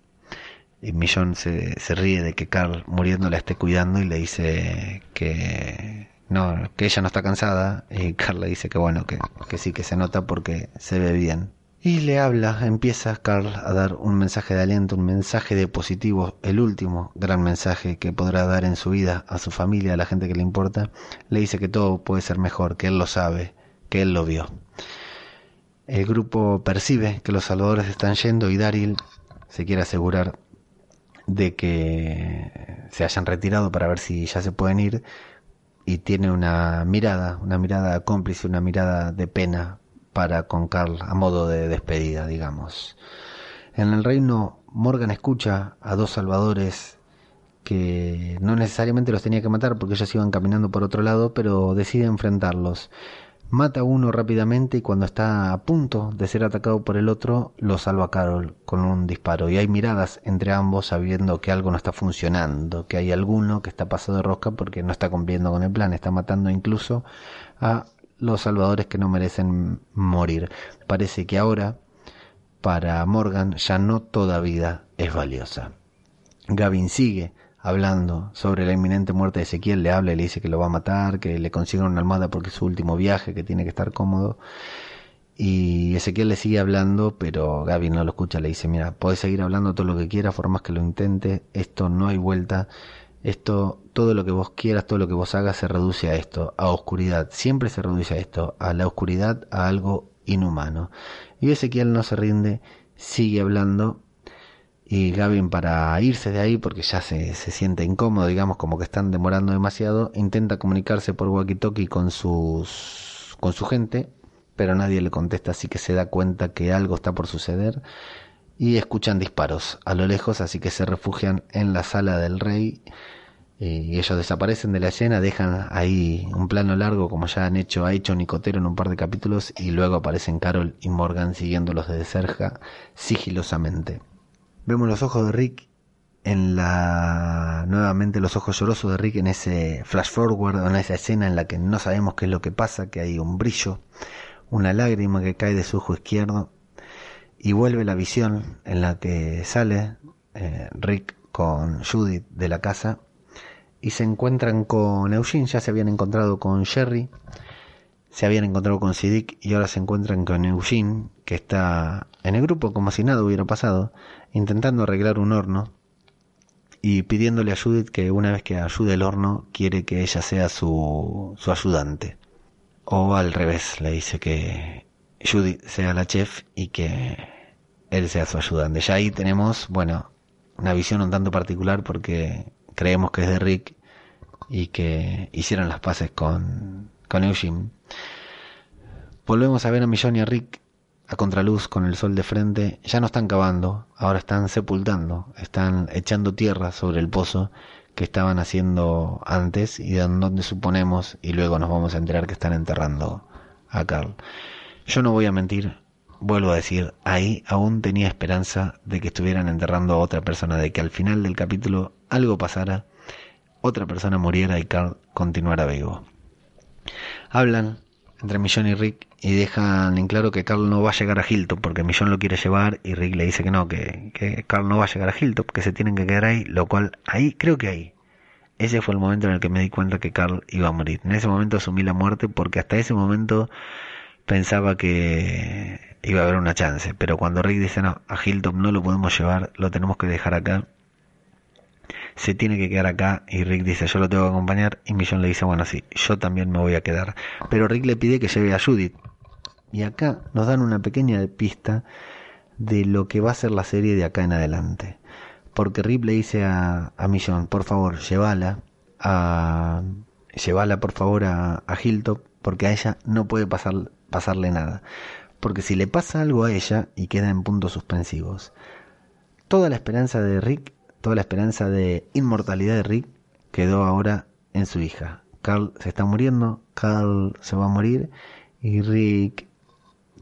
Y Michon se, se ríe de que Carl muriendo la esté cuidando y le dice que no, que ella no está cansada y Carl le dice que bueno, que, que sí que se nota porque se ve bien. Y le habla, empieza Carl a dar un mensaje de aliento, un mensaje de positivo, el último gran mensaje que podrá dar en su vida a su familia, a la gente que le importa. Le dice que todo puede ser mejor, que él lo sabe, que él lo vio. El grupo percibe que los salvadores están yendo y Daryl se quiere asegurar de que se hayan retirado para ver si ya se pueden ir y tiene una mirada, una mirada cómplice, una mirada de pena para con Carl a modo de despedida, digamos. En el reino, Morgan escucha a dos salvadores que no necesariamente los tenía que matar porque ellos iban caminando por otro lado, pero decide enfrentarlos. Mata a uno rápidamente y cuando está a punto de ser atacado por el otro, lo salva Carol con un disparo. Y hay miradas entre ambos sabiendo que algo no está funcionando, que hay alguno que está pasado de rosca porque no está cumpliendo con el plan, está matando incluso a los salvadores que no merecen morir. Parece que ahora, para Morgan, ya no toda vida es valiosa. Gavin sigue hablando sobre la inminente muerte de Ezequiel, le habla y le dice que lo va a matar, que le consiga una almohada porque es su último viaje, que tiene que estar cómodo. Y Ezequiel le sigue hablando, pero Gavin no lo escucha, le dice, mira, puedes seguir hablando todo lo que quieras, por más que lo intente, esto no hay vuelta, esto, todo lo que vos quieras, todo lo que vos hagas se reduce a esto, a oscuridad. Siempre se reduce a esto, a la oscuridad, a algo inhumano. Y Ezequiel no se rinde, sigue hablando. Y Gavin para irse de ahí, porque ya se, se siente incómodo, digamos, como que están demorando demasiado, intenta comunicarse por walkie-talkie con, sus, con su gente, pero nadie le contesta, así que se da cuenta que algo está por suceder y escuchan disparos a lo lejos, así que se refugian en la sala del rey y ellos desaparecen de la escena, dejan ahí un plano largo como ya han hecho, ha hecho Nicotero en un par de capítulos y luego aparecen Carol y Morgan siguiéndolos desde cerca sigilosamente. Vemos los ojos de Rick en la nuevamente los ojos llorosos de Rick en ese flash forward en esa escena en la que no sabemos qué es lo que pasa, que hay un brillo, una lágrima que cae de su ojo izquierdo y vuelve la visión en la que sale eh, Rick con Judith de la casa y se encuentran con Eugene, ya se habían encontrado con Jerry, se habían encontrado con Siddiq y ahora se encuentran con Eugene, que está en el grupo como si nada hubiera pasado, intentando arreglar un horno y pidiéndole a Judith que una vez que ayude el horno quiere que ella sea su, su ayudante. O al revés, le dice que Judith sea la chef y que él sea su ayudante. Ya ahí tenemos, bueno, una visión un tanto particular porque creemos que es de Rick y que hicieron las paces con, con Eugene. Volvemos a ver a Millón y a Rick a contraluz con el sol de frente. Ya no están cavando, ahora están sepultando, están echando tierra sobre el pozo que estaban haciendo antes y donde suponemos y luego nos vamos a enterar que están enterrando a Carl. Yo no voy a mentir, vuelvo a decir, ahí aún tenía esperanza de que estuvieran enterrando a otra persona, de que al final del capítulo algo pasara, otra persona muriera y Carl continuara vivo. Hablan entre Millón y Rick y dejan en claro que Carl no va a llegar a Hilton porque Millón lo quiere llevar y Rick le dice que no, que, que Carl no va a llegar a Hilton, que se tienen que quedar ahí, lo cual ahí, creo que ahí, ese fue el momento en el que me di cuenta que Carl iba a morir. En ese momento asumí la muerte porque hasta ese momento pensaba que iba a haber una chance, pero cuando Rick dice no, a Hilton no lo podemos llevar, lo tenemos que dejar acá, se tiene que quedar acá y Rick dice yo lo tengo que acompañar. Y Millón le dice bueno sí, yo también me voy a quedar, pero Rick le pide que lleve a Judith. Y acá nos dan una pequeña pista de lo que va a ser la serie de acá en adelante, porque Rick le dice a, a Millón por favor llévala a llévala por favor a, a Hilltop porque a ella no puede pasar, pasarle nada. Porque si le pasa algo a ella y queda en puntos suspensivos, toda la esperanza de Rick, toda la esperanza de inmortalidad de Rick quedó ahora en su hija. Carl se está muriendo, Carl se va a morir y Rick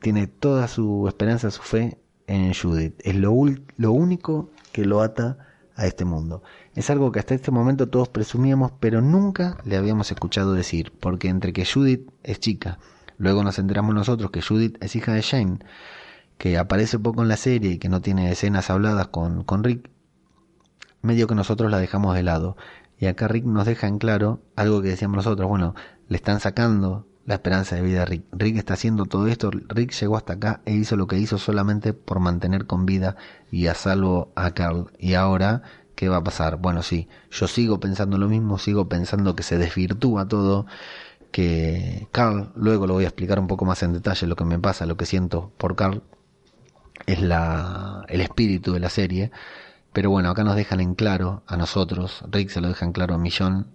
tiene toda su esperanza, su fe en Judith. Es lo, lo único que lo ata a este mundo. Es algo que hasta este momento todos presumíamos, pero nunca le habíamos escuchado decir, porque entre que Judith es chica, Luego nos enteramos nosotros que Judith es hija de Shane, que aparece poco en la serie y que no tiene escenas habladas con, con Rick. Medio que nosotros la dejamos de lado. Y acá Rick nos deja en claro algo que decíamos nosotros. Bueno, le están sacando la esperanza de vida a Rick. Rick está haciendo todo esto. Rick llegó hasta acá e hizo lo que hizo solamente por mantener con vida y a salvo a Carl. Y ahora, ¿qué va a pasar? Bueno, sí, yo sigo pensando lo mismo, sigo pensando que se desvirtúa todo que Carl, luego lo voy a explicar un poco más en detalle lo que me pasa, lo que siento por Carl, es la, el espíritu de la serie, pero bueno, acá nos dejan en claro a nosotros, Rick se lo deja en claro a Millón,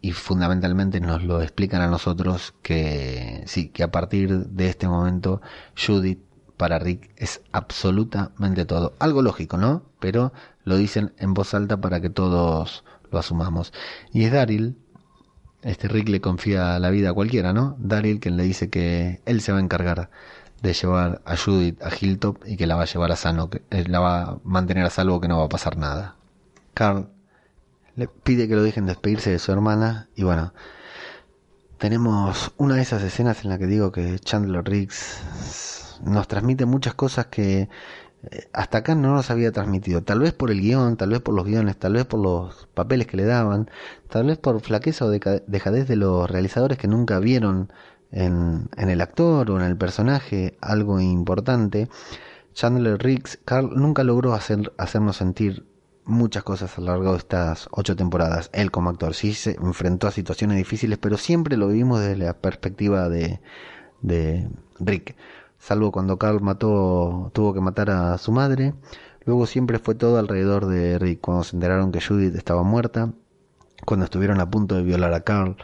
y fundamentalmente nos lo explican a nosotros que sí, que a partir de este momento Judith para Rick es absolutamente todo. Algo lógico, ¿no? Pero lo dicen en voz alta para que todos lo asumamos. Y es Daryl este Rick le confía la vida a cualquiera, ¿no? Daryl quien le dice que él se va a encargar de llevar a Judith a Hilltop y que la va a llevar a sano, que eh, la va a mantener a salvo, que no va a pasar nada. Carl le pide que lo dejen despedirse de su hermana y bueno, tenemos una de esas escenas en la que digo que Chandler Riggs nos transmite muchas cosas que eh, hasta acá no nos había transmitido. Tal vez por el guion, tal vez por los guiones, tal vez por los papeles que le daban, tal vez por flaqueza o dejadez de los realizadores que nunca vieron en, en el actor o en el personaje algo importante. Chandler Riggs, Carl nunca logró hacer, hacernos sentir muchas cosas a lo largo de estas ocho temporadas. Él como actor sí se enfrentó a situaciones difíciles, pero siempre lo vivimos desde la perspectiva de, de Rick salvo cuando Carl mató, tuvo que matar a su madre. Luego siempre fue todo alrededor de Rick, cuando se enteraron que Judith estaba muerta, cuando estuvieron a punto de violar a Carl,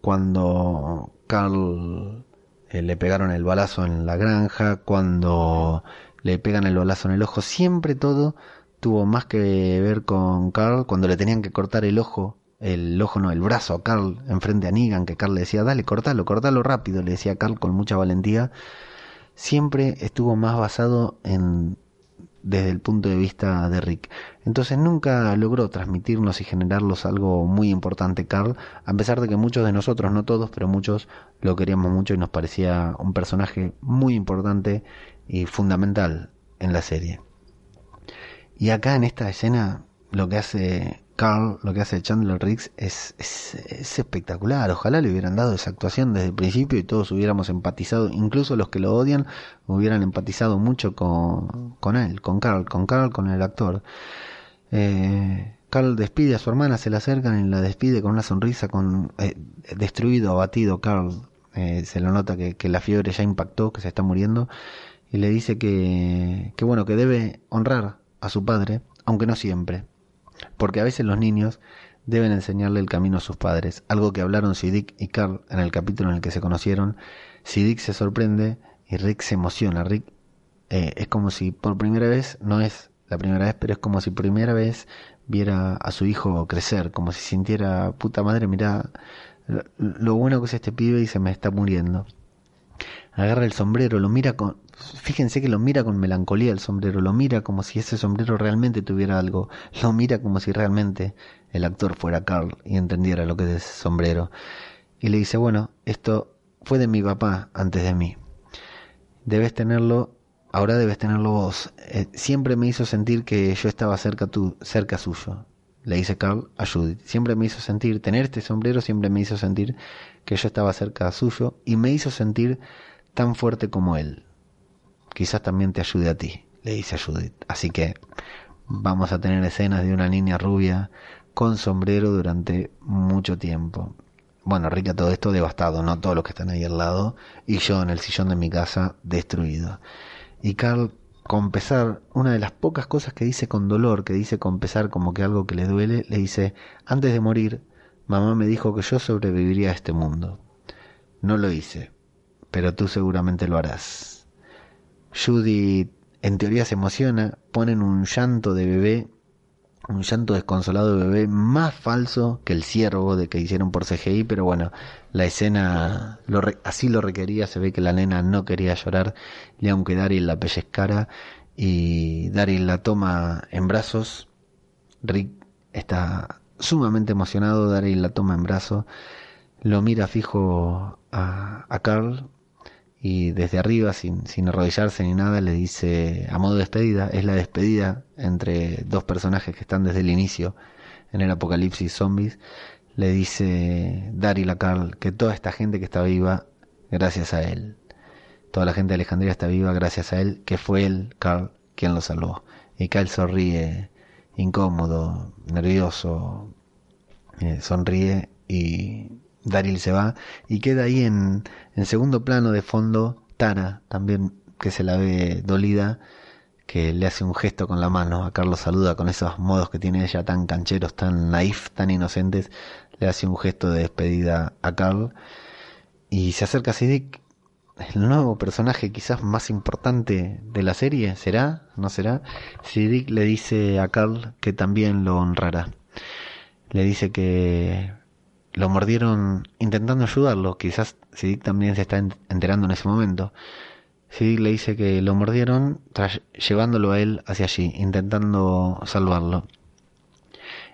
cuando Carl eh, le pegaron el balazo en la granja, cuando le pegan el balazo en el ojo, siempre todo tuvo más que ver con Carl, cuando le tenían que cortar el ojo, el ojo no, el brazo a Carl enfrente a Negan, que Carl le decía, dale, cortalo, cortalo rápido, le decía Carl con mucha valentía, siempre estuvo más basado en desde el punto de vista de Rick. Entonces nunca logró transmitirnos y generarlos algo muy importante Carl, a pesar de que muchos de nosotros, no todos, pero muchos lo queríamos mucho y nos parecía un personaje muy importante y fundamental en la serie. Y acá en esta escena lo que hace Carl, lo que hace Chandler Riggs es, es, espectacular. Ojalá le hubieran dado esa actuación desde el principio y todos hubiéramos empatizado, incluso los que lo odian, hubieran empatizado mucho con, él, con Carl, con Carl, con el actor. Eh, Carl despide a su hermana, se la acercan y la despide con una sonrisa, con eh, destruido, abatido. Carl eh, se lo nota que, que la fiebre ya impactó, que se está muriendo y le dice que, que bueno, que debe honrar a su padre, aunque no siempre porque a veces los niños deben enseñarle el camino a sus padres, algo que hablaron Siddiq y Carl en el capítulo en el que se conocieron. Siddiq se sorprende y Rick se emociona. Rick eh, es como si por primera vez, no es la primera vez, pero es como si primera vez viera a su hijo crecer, como si sintiera, puta madre, mira lo bueno que es este pibe y se me está muriendo. agarra el sombrero, lo mira con... Fíjense que lo mira con melancolía el sombrero, lo mira como si ese sombrero realmente tuviera algo, lo mira como si realmente el actor fuera Carl y entendiera lo que es ese sombrero. Y le dice, bueno, esto fue de mi papá antes de mí. Debes tenerlo, ahora debes tenerlo vos. Eh, siempre me hizo sentir que yo estaba cerca, tu, cerca suyo. Le dice Carl a Judith. Siempre me hizo sentir, tener este sombrero siempre me hizo sentir que yo estaba cerca suyo y me hizo sentir tan fuerte como él. Quizás también te ayude a ti, le dice Judith. Así que vamos a tener escenas de una niña rubia con sombrero durante mucho tiempo. Bueno, Rick todo esto devastado, no todos los que están ahí al lado, y yo en el sillón de mi casa destruido. Y Carl, con pesar, una de las pocas cosas que dice con dolor, que dice con pesar como que algo que le duele, le dice, antes de morir, mamá me dijo que yo sobreviviría a este mundo. No lo hice, pero tú seguramente lo harás. Judy en teoría se emociona, ponen un llanto de bebé, un llanto desconsolado de bebé más falso que el ciervo de que hicieron por CGI, pero bueno, la escena lo así lo requería, se ve que la nena no quería llorar, y aunque Daryl la pellizcara y Daryl la toma en brazos, Rick está sumamente emocionado, Daryl la toma en brazos, lo mira fijo a Carl, y desde arriba, sin, sin arrodillarse ni nada, le dice, a modo de despedida, es la despedida entre dos personajes que están desde el inicio en el apocalipsis zombies, le dice Daryl a Carl que toda esta gente que está viva, gracias a él. Toda la gente de Alejandría está viva gracias a él, que fue él, Carl, quien lo salvó. Y Carl sonríe, incómodo, nervioso, eh, sonríe y Daryl se va y queda ahí en, segundo plano de fondo Tara, también que se la ve dolida, que le hace un gesto con la mano, a Carlos saluda con esos modos que tiene ella tan cancheros, tan naif, tan inocentes, le hace un gesto de despedida a Carl y se acerca a Siddiq, el nuevo personaje quizás más importante de la serie, ¿será? ¿No será? Siddiq le dice a Carl que también lo honrará. Le dice que lo mordieron intentando ayudarlo. Quizás Siddiq también se está enterando en ese momento. Siddiq le dice que lo mordieron llevándolo a él hacia allí, intentando salvarlo.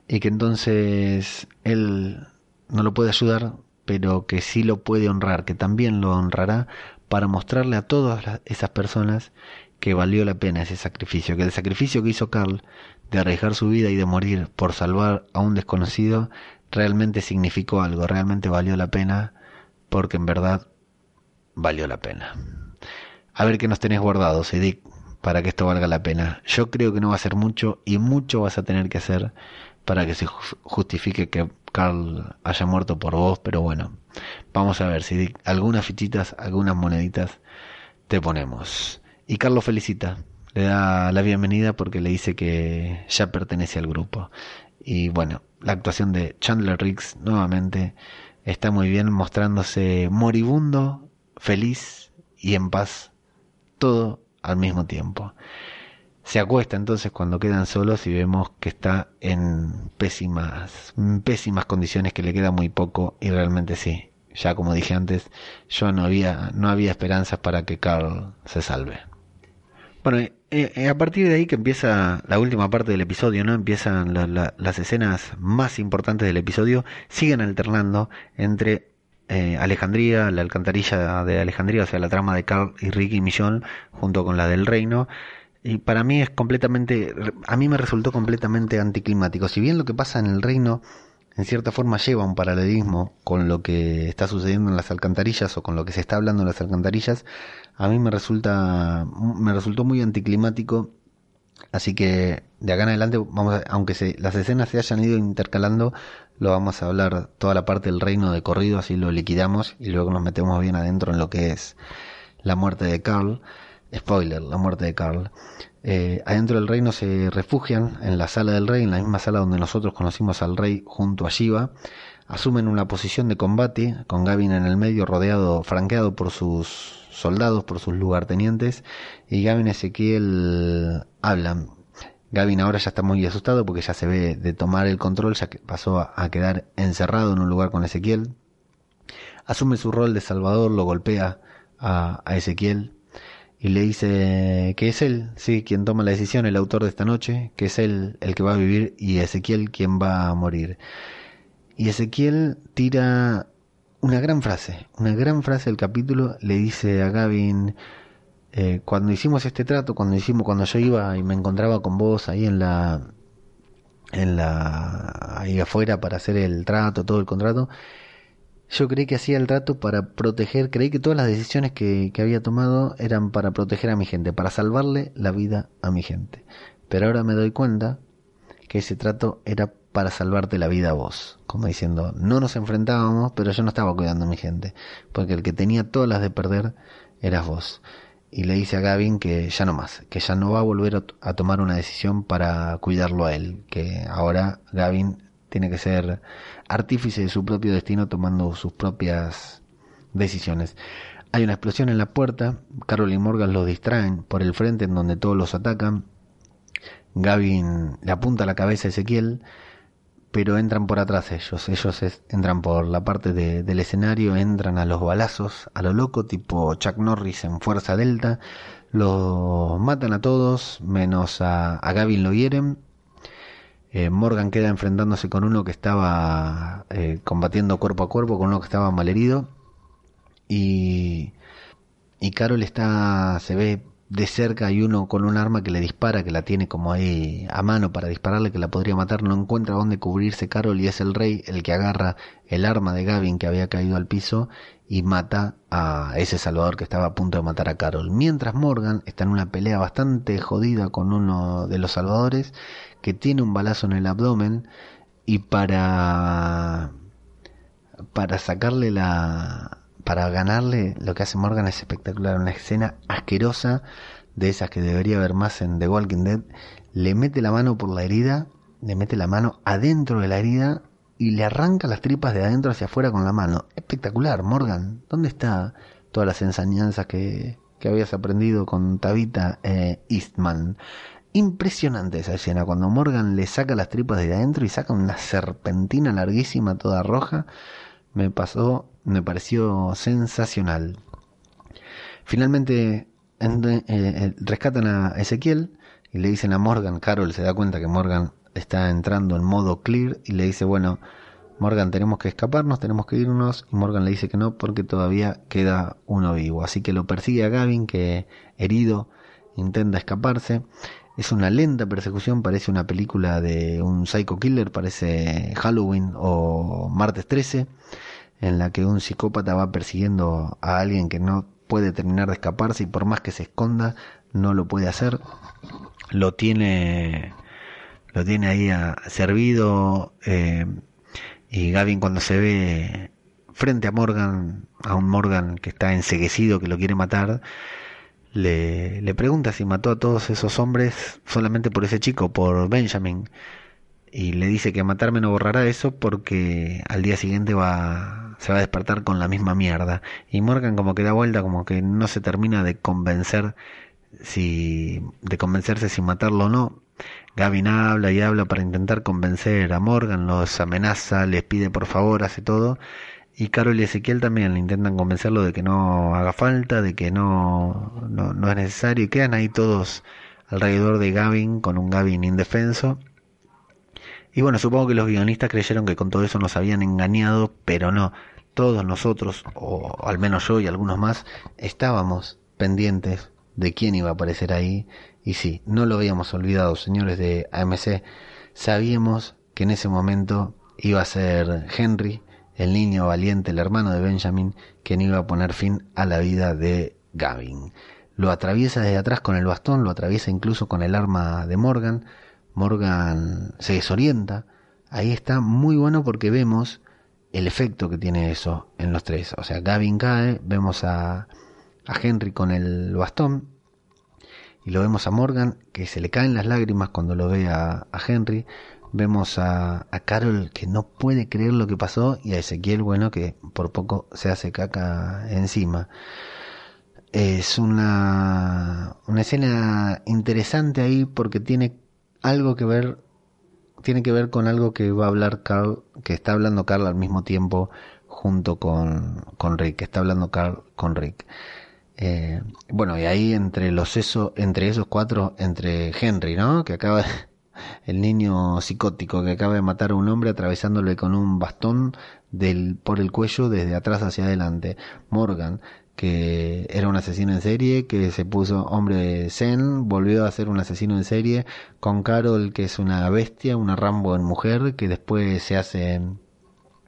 Y que entonces él no lo puede ayudar, pero que sí lo puede honrar, que también lo honrará para mostrarle a todas esas personas que valió la pena ese sacrificio, que el sacrificio que hizo Carl de arriesgar su vida y de morir por salvar a un desconocido realmente significó algo, realmente valió la pena, porque en verdad valió la pena. A ver qué nos tenés guardado, Sidic, para que esto valga la pena. Yo creo que no va a ser mucho y mucho vas a tener que hacer para que se justifique que Carl haya muerto por vos, pero bueno, vamos a ver, Sidic, algunas fichitas, algunas moneditas te ponemos. Y Carlos felicita, le da la bienvenida porque le dice que ya pertenece al grupo. Y bueno, la actuación de Chandler Riggs nuevamente está muy bien, mostrándose moribundo, feliz y en paz, todo al mismo tiempo. Se acuesta entonces cuando quedan solos y vemos que está en pésimas, pésimas condiciones, que le queda muy poco y realmente sí. Ya como dije antes, yo no había, no había esperanzas para que Carl se salve. Bueno, eh, eh, a partir de ahí que empieza la última parte del episodio, ¿no? Empiezan las escenas más importantes del episodio, siguen alternando entre eh, Alejandría, la alcantarilla de Alejandría, o sea, la trama de Carl y Ricky Millón, junto con la del reino. Y para mí es completamente, a mí me resultó completamente anticlimático. Si bien lo que pasa en el reino en cierta forma lleva un paralelismo con lo que está sucediendo en las alcantarillas o con lo que se está hablando en las alcantarillas, a mí me resulta me resultó muy anticlimático así que de acá en adelante vamos aunque se, las escenas se hayan ido intercalando lo vamos a hablar toda la parte del reino de corrido así lo liquidamos y luego nos metemos bien adentro en lo que es la muerte de Carl spoiler la muerte de Carl eh, adentro del reino se refugian en la sala del rey en la misma sala donde nosotros conocimos al rey junto a Shiva asumen una posición de combate con Gavin en el medio rodeado franqueado por sus soldados, por sus lugartenientes, y Gavin y Ezequiel hablan. Gavin ahora ya está muy asustado porque ya se ve de tomar el control, ya que pasó a, quedar encerrado en un lugar con Ezequiel. Asume su rol de salvador, lo golpea a, a Ezequiel y le dice que es él, sí, quien toma la decisión, el autor de esta noche, que es él el que va a vivir y Ezequiel quien va a morir. Y Ezequiel tira una gran frase, una gran frase del capítulo, le dice a Gavin, eh, cuando hicimos este trato, cuando hicimos, cuando yo iba y me encontraba con vos ahí en la, en la, ahí afuera para hacer el trato, todo el contrato, yo creí que hacía el trato para proteger, creí que todas las decisiones que, que había tomado eran para proteger a mi gente, para salvarle la vida a mi gente. Pero ahora me doy cuenta que ese trato era para salvarte la vida a vos. Como diciendo, no nos enfrentábamos, pero yo no estaba cuidando a mi gente. Porque el que tenía todas las de perder eras vos. Y le dice a Gavin que ya no más, que ya no va a volver a, tomar una decisión para cuidarlo a él. Que ahora Gavin tiene que ser artífice de su propio destino tomando sus propias decisiones. Hay una explosión en la puerta, Carol y Morgan los distraen por el frente en donde todos los atacan. Gavin le apunta la cabeza a Ezequiel, pero entran por atrás ellos. Ellos entran por la parte de, del escenario, entran a los balazos, a lo loco, tipo Chuck Norris en Fuerza Delta. Los matan a todos, menos a, a Gavin lo hieren. Eh, Morgan queda enfrentándose con uno que estaba eh, combatiendo cuerpo a cuerpo, con uno que estaba malherido. Y, y Carol está, se ve de cerca hay uno con un arma que le dispara, que la tiene como ahí a mano para dispararle, que la podría matar, no encuentra dónde cubrirse Carol y es el rey el que agarra el arma de Gavin que había caído al piso y mata a ese salvador que estaba a punto de matar a Carol. Mientras Morgan está en una pelea bastante jodida con uno de los salvadores que tiene un balazo en el abdomen y para para sacarle la para ganarle, lo que hace Morgan es espectacular, una escena asquerosa de esas que debería haber más en The Walking Dead, le mete la mano por la herida, le mete la mano adentro de la herida y le arranca las tripas de adentro hacia afuera con la mano. Espectacular, Morgan. ¿Dónde está todas las enseñanzas que, que habías aprendido con Tabitha eh, Eastman? Impresionante esa escena, cuando Morgan le saca las tripas de adentro y saca una serpentina larguísima, toda roja. Me pasó me pareció sensacional. Finalmente eh, rescatan a Ezequiel y le dicen a Morgan, Carol se da cuenta que Morgan está entrando en modo clear y le dice, bueno, Morgan, tenemos que escaparnos, tenemos que irnos. Y Morgan le dice que no porque todavía queda uno vivo. Así que lo persigue a Gavin, que herido intenta escaparse. Es una lenta persecución, parece una película de un psycho killer, parece Halloween o Martes 13 en la que un psicópata va persiguiendo a alguien que no puede terminar de escaparse y por más que se esconda no lo puede hacer. Lo tiene lo tiene ahí a, servido eh, y Gavin cuando se ve frente a Morgan a un Morgan que está enseguecido que lo quiere matar le, le pregunta si mató a todos esos hombres solamente por ese chico por Benjamin. Y le dice que matarme no borrará eso porque al día siguiente va se va a despertar con la misma mierda. Y Morgan como que da vuelta como que no se termina de convencer si de convencerse si matarlo o no. Gavin habla y habla para intentar convencer a Morgan los amenaza les pide por favor hace todo. Y Carol y Ezequiel también le intentan convencerlo de que no haga falta de que no no, no es necesario. Y quedan ahí todos alrededor de Gavin con un Gavin indefenso y bueno, supongo que los guionistas creyeron que con todo eso nos habían engañado, pero no. Todos nosotros, o al menos yo y algunos más, estábamos pendientes de quién iba a aparecer ahí. Y sí, no lo habíamos olvidado, señores de AMC. Sabíamos que en ese momento iba a ser Henry, el niño valiente, el hermano de Benjamin, quien iba a poner fin a la vida de Gavin. Lo atraviesa desde atrás con el bastón, lo atraviesa incluso con el arma de Morgan, Morgan se desorienta. Ahí está muy bueno porque vemos el efecto que tiene eso en los tres. O sea, Gavin cae, vemos a, a Henry con el bastón y lo vemos a Morgan que se le caen las lágrimas cuando lo ve a, a Henry. Vemos a, a, Carol que no puede creer lo que pasó y a Ezequiel, bueno, que por poco se hace caca encima. Es una, una escena interesante ahí porque tiene algo que ver, tiene que ver con algo que va a hablar Carl, que está hablando Carl al mismo tiempo junto con, con Rick, que está hablando Carl con Rick. Eh, bueno, y ahí entre los eso, entre esos cuatro, entre Henry, ¿no? Que acaba de- el niño psicótico que acaba de matar a un hombre atravesándole con un bastón del, por el cuello desde atrás hacia adelante. Morgan, que era un asesino en serie, que se puso hombre zen, volvió a ser un asesino en serie, con Carol, que es una bestia, una Rambo en mujer, que después se hace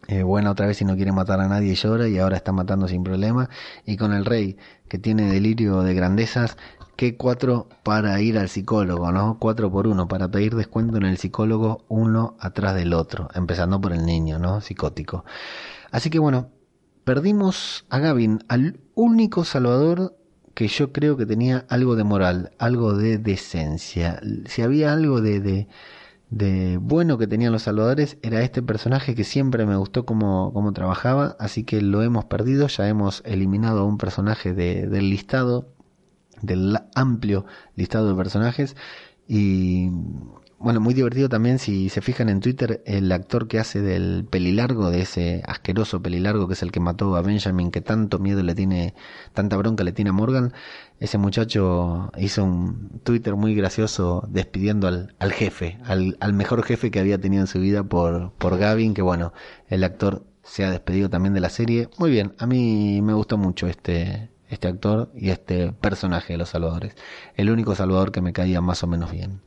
eh, buena otra vez y no quiere matar a nadie y llora y ahora está matando sin problema, y con el rey, que tiene delirio de grandezas, que cuatro para ir al psicólogo, ¿no? Cuatro por uno, para pedir descuento en el psicólogo uno atrás del otro, empezando por el niño, ¿no? Psicótico. Así que bueno, perdimos a Gavin, al único salvador que yo creo que tenía algo de moral, algo de decencia. Si había algo de, de, bueno que tenían los salvadores, era este personaje que siempre me gustó cómo, cómo trabajaba, así que lo hemos perdido, ya hemos eliminado a un personaje de, del listado, del amplio listado de personajes, y bueno, muy divertido también si se fijan en Twitter el actor que hace del pelilargo, de ese asqueroso pelilargo que es el que mató a Benjamin, que tanto miedo le tiene, tanta bronca le tiene a Morgan, ese muchacho hizo un Twitter muy gracioso despidiendo al, al jefe, al, al mejor jefe que había tenido en su vida por, por Gavin, que bueno, el actor se ha despedido también de la serie. Muy bien, a mí me gustó mucho este, este actor y este personaje de los salvadores. El único salvador que me caía más o menos bien.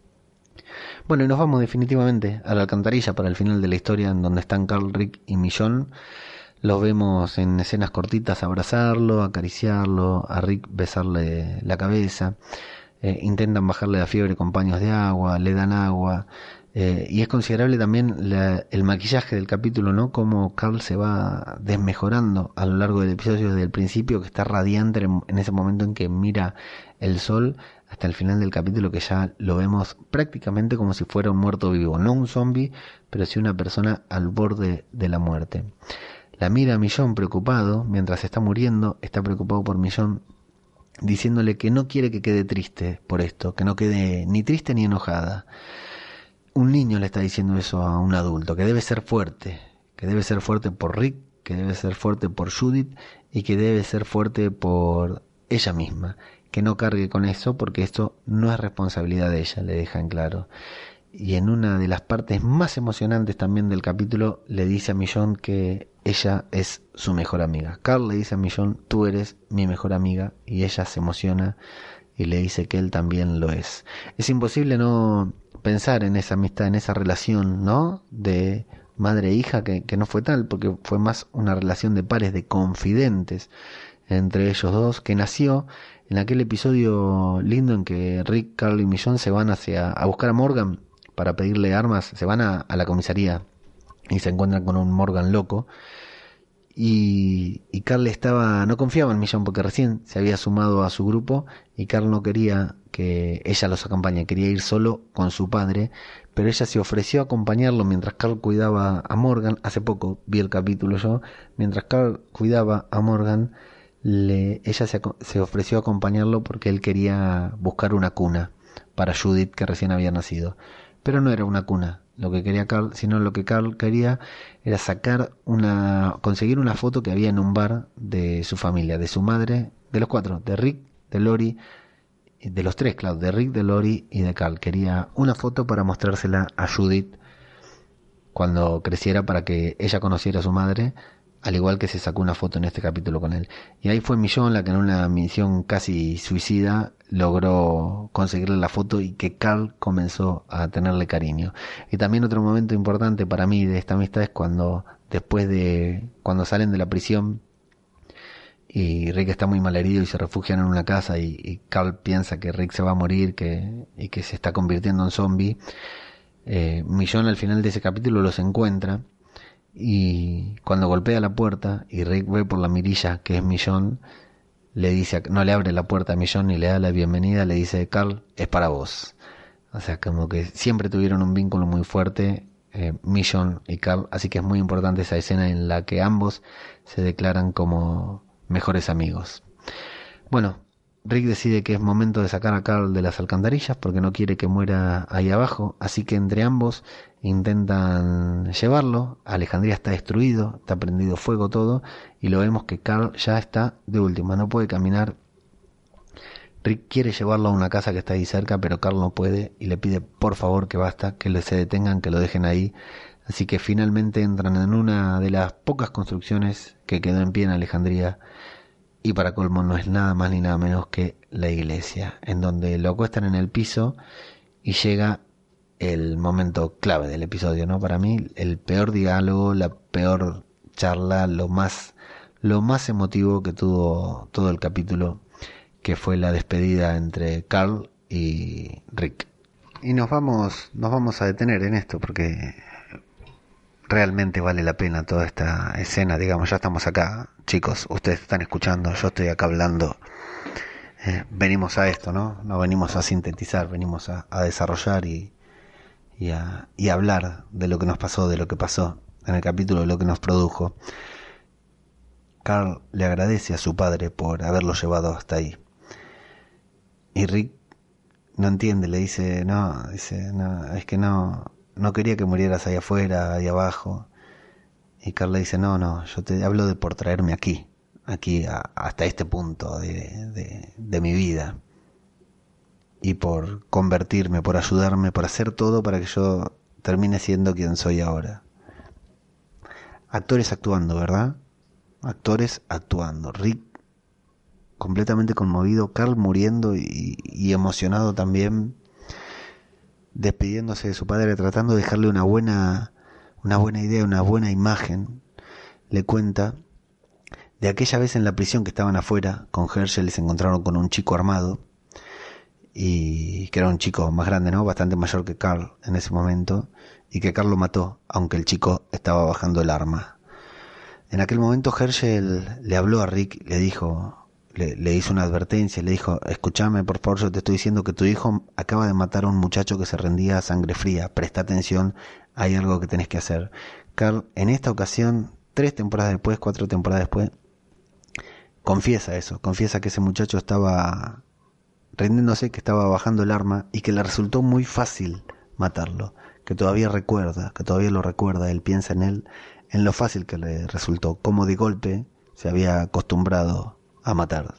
Bueno, y nos vamos definitivamente a la alcantarilla para el final de la historia en donde están Carl, Rick y Millón. Los vemos en escenas cortitas abrazarlo, acariciarlo, a Rick besarle la cabeza. Eh, intentan bajarle la fiebre con paños de agua, le dan agua. Eh, y es considerable también la- el maquillaje del capítulo, ¿no? Como Carl se va desmejorando a lo largo del episodio desde el principio, que está radiante en ese momento en que mira el sol, hasta el final del capítulo que ya lo vemos prácticamente como si fuera un muerto vivo, no un zombie, pero sí una persona al borde de la muerte. La mira a Millón preocupado, mientras está muriendo, está preocupado por Millón, diciéndole que no quiere que quede triste por esto, que no quede ni triste ni enojada. Un niño le está diciendo eso a un adulto, que debe ser fuerte, que debe ser fuerte por Rick, que debe ser fuerte por Judith y que debe ser fuerte por ella misma, que no cargue con eso porque esto no es responsabilidad de ella, le deja en claro. Y en una de las partes más emocionantes también del capítulo le dice a Millón que ella es su mejor amiga. Carl le dice a Millón, tú eres mi mejor amiga y ella se emociona y le dice que él también lo es. Es imposible no pensar en esa amistad, en esa relación, ¿no? De madre e hija, que, que no fue tal, porque fue más una relación de pares, de confidentes entre ellos dos, que nació en aquel episodio lindo en que Rick, Carl y Millón se van hacia a buscar a Morgan para pedirle armas, se van a, la comisaría y se encuentran con un Morgan loco. Y, y Carl estaba, no confiaba en Millón porque recién se había sumado a su grupo y Carl no quería que ella los acompañe, quería ir solo con su padre, pero ella se ofreció a acompañarlo mientras Carl cuidaba a Morgan. Hace poco vi el capítulo yo, mientras Carl cuidaba a Morgan, le, ella se, se ofreció a acompañarlo porque él quería buscar una cuna para Judith que recién había nacido. Pero no era una cuna lo que quería Carl, sino lo que Carl quería era sacar una, conseguir una foto que había en un bar de su familia, de su madre, de los cuatro, de Rick, de Lori, de los tres, claro, de Rick, de Lori y de Carl. Quería una foto para mostrársela a Judith cuando creciera para que ella conociera a su madre, al igual que se sacó una foto en este capítulo con él. Y ahí fue Millón la que en una misión casi suicida logró conseguirle la foto y que Carl comenzó a tenerle cariño. Y también otro momento importante para mí de esta amistad es cuando después de cuando salen de la prisión y Rick está muy mal herido y se refugian en una casa y, y Carl piensa que Rick se va a morir que, y que se está convirtiendo en zombie. Eh, Millón al final de ese capítulo los encuentra y cuando golpea la puerta y Rick ve por la mirilla que es Millón, le dice, no le abre la puerta a Millón y le da la bienvenida, le dice, Carl, es para vos. O sea, como que siempre tuvieron un vínculo muy fuerte, eh, Millón y Carl, así que es muy importante esa escena en la que ambos se declaran como mejores amigos. Bueno, Rick decide que es momento de sacar a Carl de las alcantarillas porque no quiere que muera ahí abajo, así que entre ambos intentan llevarlo. Alejandría está destruido, está prendido fuego todo y lo vemos que Carl ya está de última, no puede caminar Rick quiere llevarlo a una casa que está ahí cerca, pero Carl no puede y le pide por favor que basta, que se detengan, que lo dejen ahí. Así que finalmente entran en una de las pocas construcciones que quedó en pie en Alejandría y para colmo no es nada más ni nada menos que la iglesia, en donde lo acuestan en el piso y llega el momento clave del episodio, ¿no? Para mí el peor diálogo, la peor charla, lo más lo más emotivo que tuvo todo el capítulo, que fue la despedida entre Carl y Rick. Y nos vamos nos vamos a detener en esto porque realmente vale la pena toda esta escena, digamos, ya estamos acá, chicos, ustedes están escuchando, yo estoy acá hablando. Eh, venimos a esto, ¿no? No venimos a sintetizar, venimos a, a desarrollar y, y a, y hablar de lo que nos pasó, de lo que pasó en el capítulo, de lo que nos produjo. Carl le agradece a su padre por haberlo llevado hasta ahí. Y Rick no entiende, le dice, no, dice, no, es que no, no quería que murieras ahí afuera, ahí abajo. Y Carl le dice, no, no, yo te hablo de por traerme aquí, aquí hasta este punto de, de mi vida y por convertirme, por ayudarme, por hacer todo para que yo termine siendo quien soy ahora. Actores actuando, ¿verdad? Actores actuando. Rick completamente conmovido, Carl muriendo y, emocionado también, despidiéndose de su padre, tratando de dejarle una buena, una buena idea, una buena imagen. Le cuenta de aquella vez en la prisión que estaban afuera con Herschel y se encontraron con un chico armado y que era un chico más grande, ¿no? Bastante mayor que Carl en ese momento y que Carl lo mató, aunque el chico estaba bajando el arma. En aquel momento Herschel le habló a Rick, le dijo, le, le hizo una advertencia, le dijo, escúchame por favor, yo te estoy diciendo que tu hijo acaba de matar a un muchacho que se rendía a sangre fría, presta atención, hay algo que tenés que hacer. Carl, en esta ocasión, tres temporadas después, cuatro temporadas después, confiesa eso, confiesa que ese muchacho estaba rindiéndose, que estaba bajando el arma y que le resultó muy fácil matarlo, que todavía recuerda, que todavía lo recuerda, él piensa en él, en lo fácil que le resultó, como de golpe se había acostumbrado a matar.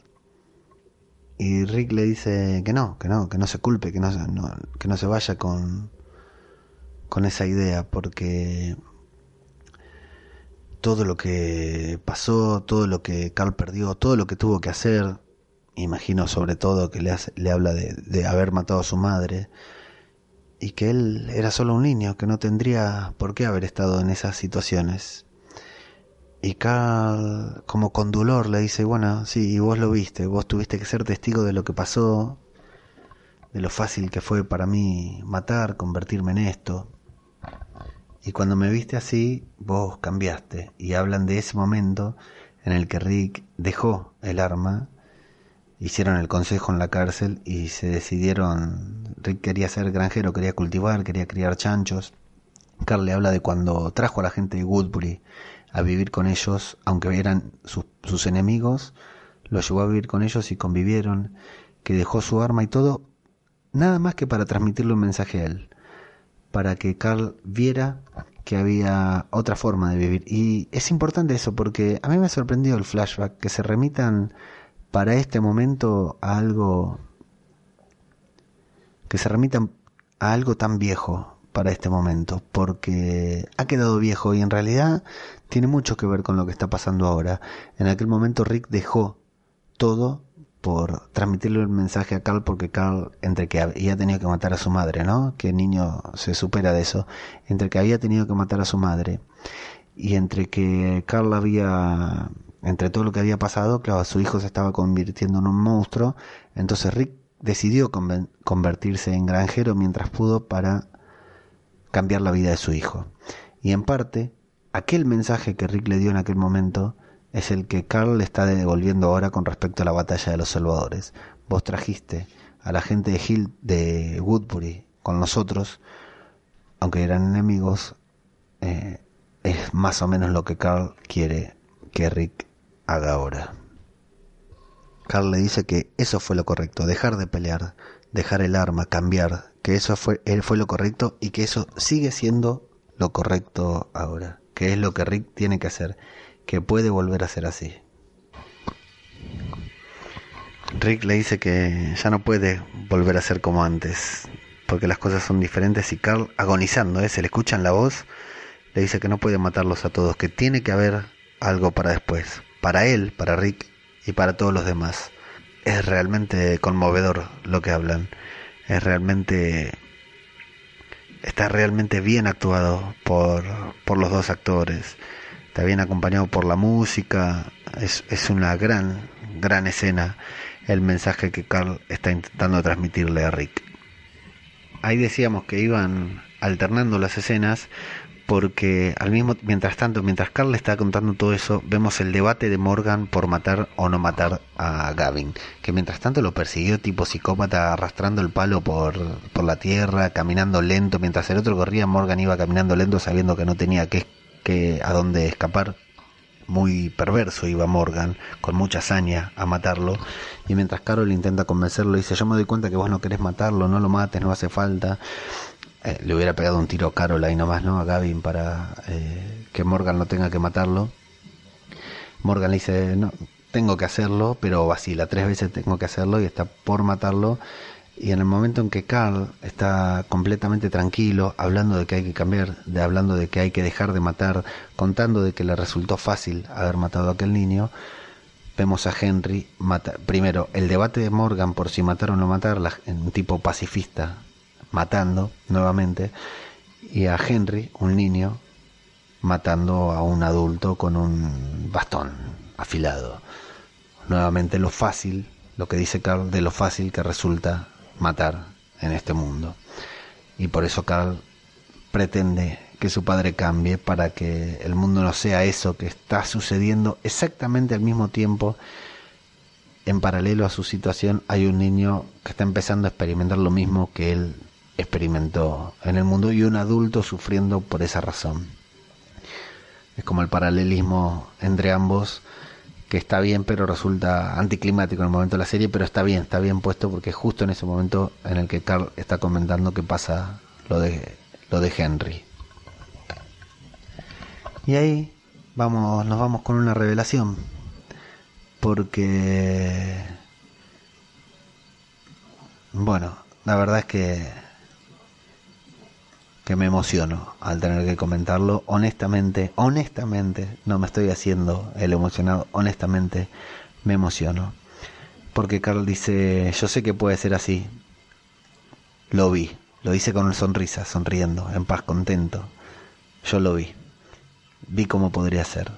Y Rick le dice que no, que no, que no se culpe, que no, no, que no se vaya con, con esa idea, porque todo lo que pasó, todo lo que Carl perdió, todo lo que tuvo que hacer, imagino sobre todo que le, hace, le habla de, de, haber matado a su madre y que él era solo un niño, que no tendría por qué haber estado en esas situaciones. Y Carl, como con dolor, le dice, bueno, sí, vos lo viste, vos tuviste que ser testigo de lo que pasó, de lo fácil que fue para mí matar, convertirme en esto. Y cuando me viste así, vos cambiaste. Y hablan de ese momento en el que Rick dejó el arma hicieron el consejo en la cárcel y se decidieron, Rick quería ser granjero, quería cultivar, quería criar chanchos. Carl le habla de cuando trajo a la gente de Woodbury a vivir con ellos, aunque eran sus, sus enemigos, lo llevó a vivir con ellos y convivieron, que dejó su arma y todo, nada más que para transmitirle un mensaje a él, para que Carl viera que había otra forma de vivir. Y es importante eso porque a mí me ha sorprendido el flashback, que se remitan para este momento a algo que se remitan a algo tan viejo para este momento, porque ha quedado viejo y en realidad tiene mucho que ver con lo que está pasando ahora. En aquel momento Rick dejó todo por transmitirle el mensaje a Carl porque Carl entre que había tenido que matar a su madre, ¿no? Que el niño se supera de eso, entre que había tenido que matar a su madre y entre que Carl había entre todo lo que había pasado, claro, su hijo se estaba convirtiendo en un monstruo, entonces Rick decidió convertirse en granjero mientras pudo para cambiar la vida de su hijo. Y en parte, aquel mensaje que Rick le dio en aquel momento es el que Carl le está devolviendo ahora con respecto a la batalla de los salvadores. Vos trajiste a la gente de Hill de Woodbury con nosotros, aunque eran enemigos, eh, es más o menos lo que Carl quiere que Rick haga ahora. Carl le dice que eso fue lo correcto, dejar de pelear, dejar el arma, cambiar, que eso fue, él fue lo correcto y que eso sigue siendo lo correcto ahora, que es lo que Rick tiene que hacer, que puede volver a ser así. Rick le dice que ya no puede volver a ser como antes, porque las cosas son diferentes y Carl, agonizando, ¿eh? se le escucha en la voz, le dice que no puede matarlos a todos, que tiene que haber algo para después, para él, para Rick y para todos los demás. Es realmente conmovedor lo que hablan, es realmente... Está realmente bien actuado por, por los dos actores, está bien acompañado por la música, es, es una gran, gran escena el mensaje que Carl está intentando transmitirle a Rick. Ahí decíamos que iban alternando las escenas porque al mismo mientras tanto, mientras Carl le está contando todo eso, vemos el debate de Morgan por matar o no matar a Gavin, que mientras tanto lo persiguió tipo psicópata arrastrando el palo por, por la tierra, caminando lento, mientras el otro corría, Morgan iba caminando lento sabiendo que no tenía que, que a dónde escapar, muy perverso iba Morgan, con mucha hazaña a matarlo, y mientras Carol intenta convencerlo, dice, yo me doy cuenta que vos no querés matarlo, no lo mates, no hace falta. Eh, le hubiera pegado un tiro a Carol ahí nomás, ¿no? A Gavin para eh, que Morgan no tenga que matarlo. Morgan le dice, no, tengo que hacerlo, pero vacila, tres veces tengo que hacerlo y está por matarlo. Y en el momento en que Carl está completamente tranquilo, hablando de que hay que cambiar, de hablando de que hay que dejar de matar, contando de que le resultó fácil haber matado a aquel niño, vemos a Henry mata, primero el debate de Morgan por si matar o no matar, la, un tipo pacifista matando nuevamente, y a Henry, un niño, matando a un adulto con un bastón afilado. Nuevamente lo fácil, lo que dice Carl, de lo fácil que resulta matar en este mundo. Y por eso Carl pretende que su padre cambie para que el mundo no sea eso que está sucediendo exactamente al mismo tiempo. En paralelo a su situación hay un niño que está empezando a experimentar lo mismo que él experimentó en el mundo y un adulto sufriendo por esa razón. Es como el paralelismo entre ambos que está bien pero resulta anticlimático en el momento de la serie, pero está bien, está bien puesto porque justo en ese momento en el que Carl está comentando que pasa lo de lo de Henry. Y ahí vamos, nos vamos con una revelación. Porque bueno, la verdad es que que me emociono al tener que comentarlo. Honestamente, honestamente, no me estoy haciendo el emocionado, honestamente me emociono. Porque Carl dice, yo sé que puede ser así. Lo vi, lo hice con una sonrisa, sonriendo, en paz, contento. Yo lo vi. Vi cómo podría ser.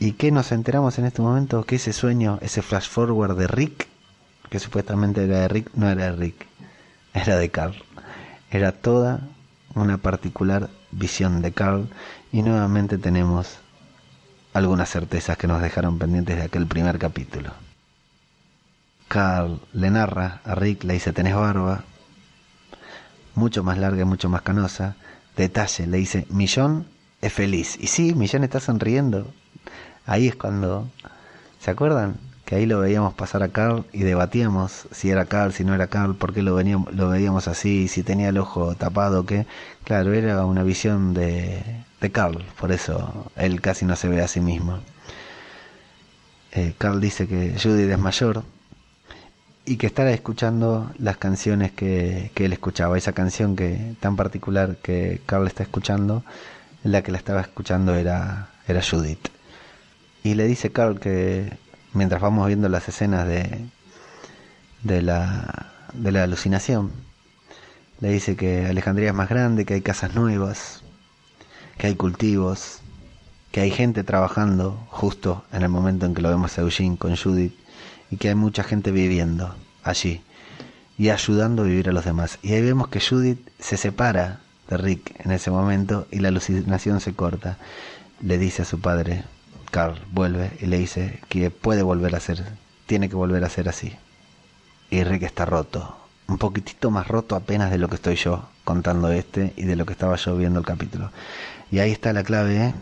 ¿Y qué nos enteramos en este momento? Que ese sueño, ese flash forward de Rick, que supuestamente era de Rick, no era de Rick, era de Carl. Era toda una particular visión de Carl y nuevamente tenemos algunas certezas que nos dejaron pendientes de aquel primer capítulo. Carl le narra a Rick, le dice, tenés barba, mucho más larga y mucho más canosa. Detalle, le dice, Millón es feliz. Y sí, Millón está sonriendo. Ahí es cuando, ¿se acuerdan? Que ahí lo veíamos pasar a Carl y debatíamos si era Carl, si no era Carl, por qué lo, veníamos, lo veíamos así, si tenía el ojo tapado, que claro, era una visión de, de Carl, por eso él casi no se ve a sí mismo. Eh, Carl dice que Judith es mayor y que estará escuchando las canciones que, que él escuchaba, esa canción que tan particular que Carl está escuchando, la que la estaba escuchando era, era Judith. Y le dice Carl que mientras vamos viendo las escenas de, de, la, de la alucinación, le dice que Alejandría es más grande, que hay casas nuevas, que hay cultivos, que hay gente trabajando justo en el momento en que lo vemos a Eugene con Judith y que hay mucha gente viviendo allí y ayudando a vivir a los demás. Y ahí vemos que Judith se separa de Rick en ese momento y la alucinación se corta. Le dice a su padre, Carl vuelve y le dice que puede volver a ser, tiene que volver a ser así. Y Rick está roto, un poquitito más roto apenas de lo que estoy yo contando este y de lo que estaba yo viendo el capítulo. Y ahí está la clave, ¿eh?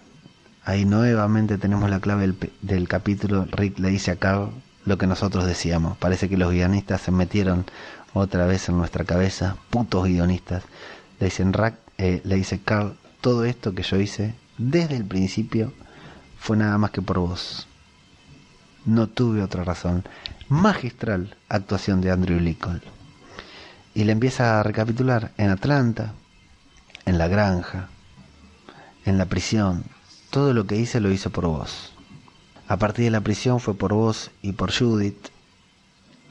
ahí nuevamente tenemos la clave del, capítulo. Rick le dice a Carl lo que nosotros decíamos. Parece que los guionistas se metieron otra vez en nuestra cabeza, putos guionistas. Le dicen Rack, eh, le dice Carl, todo esto que yo hice desde el principio fue nada más que por vos. No tuve otra razón. Magistral actuación de Andrew Lincoln. Y le empieza a recapitular en Atlanta, en la granja, en la prisión. Todo lo que hice lo hice por vos. A partir de la prisión fue por vos y por Judith.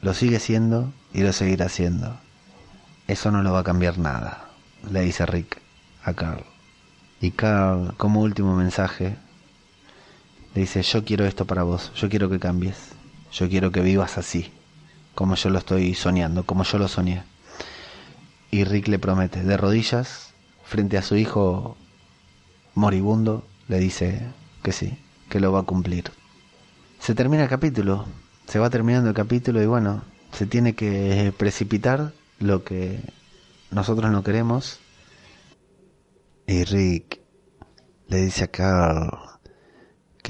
Lo sigue siendo y lo seguirá siendo. Eso no lo va a cambiar nada, le dice Rick a Carl. Y Carl, como último mensaje, le dice, yo quiero esto para vos, yo quiero que cambies, yo quiero que vivas así, como yo lo estoy soñando, como yo lo soñé. Y Rick le promete, de rodillas, frente a su hijo moribundo, le dice que sí, que lo va a cumplir. Se termina el capítulo, se va terminando el capítulo y bueno, se tiene que precipitar lo que nosotros no queremos. Y Rick le dice a Carl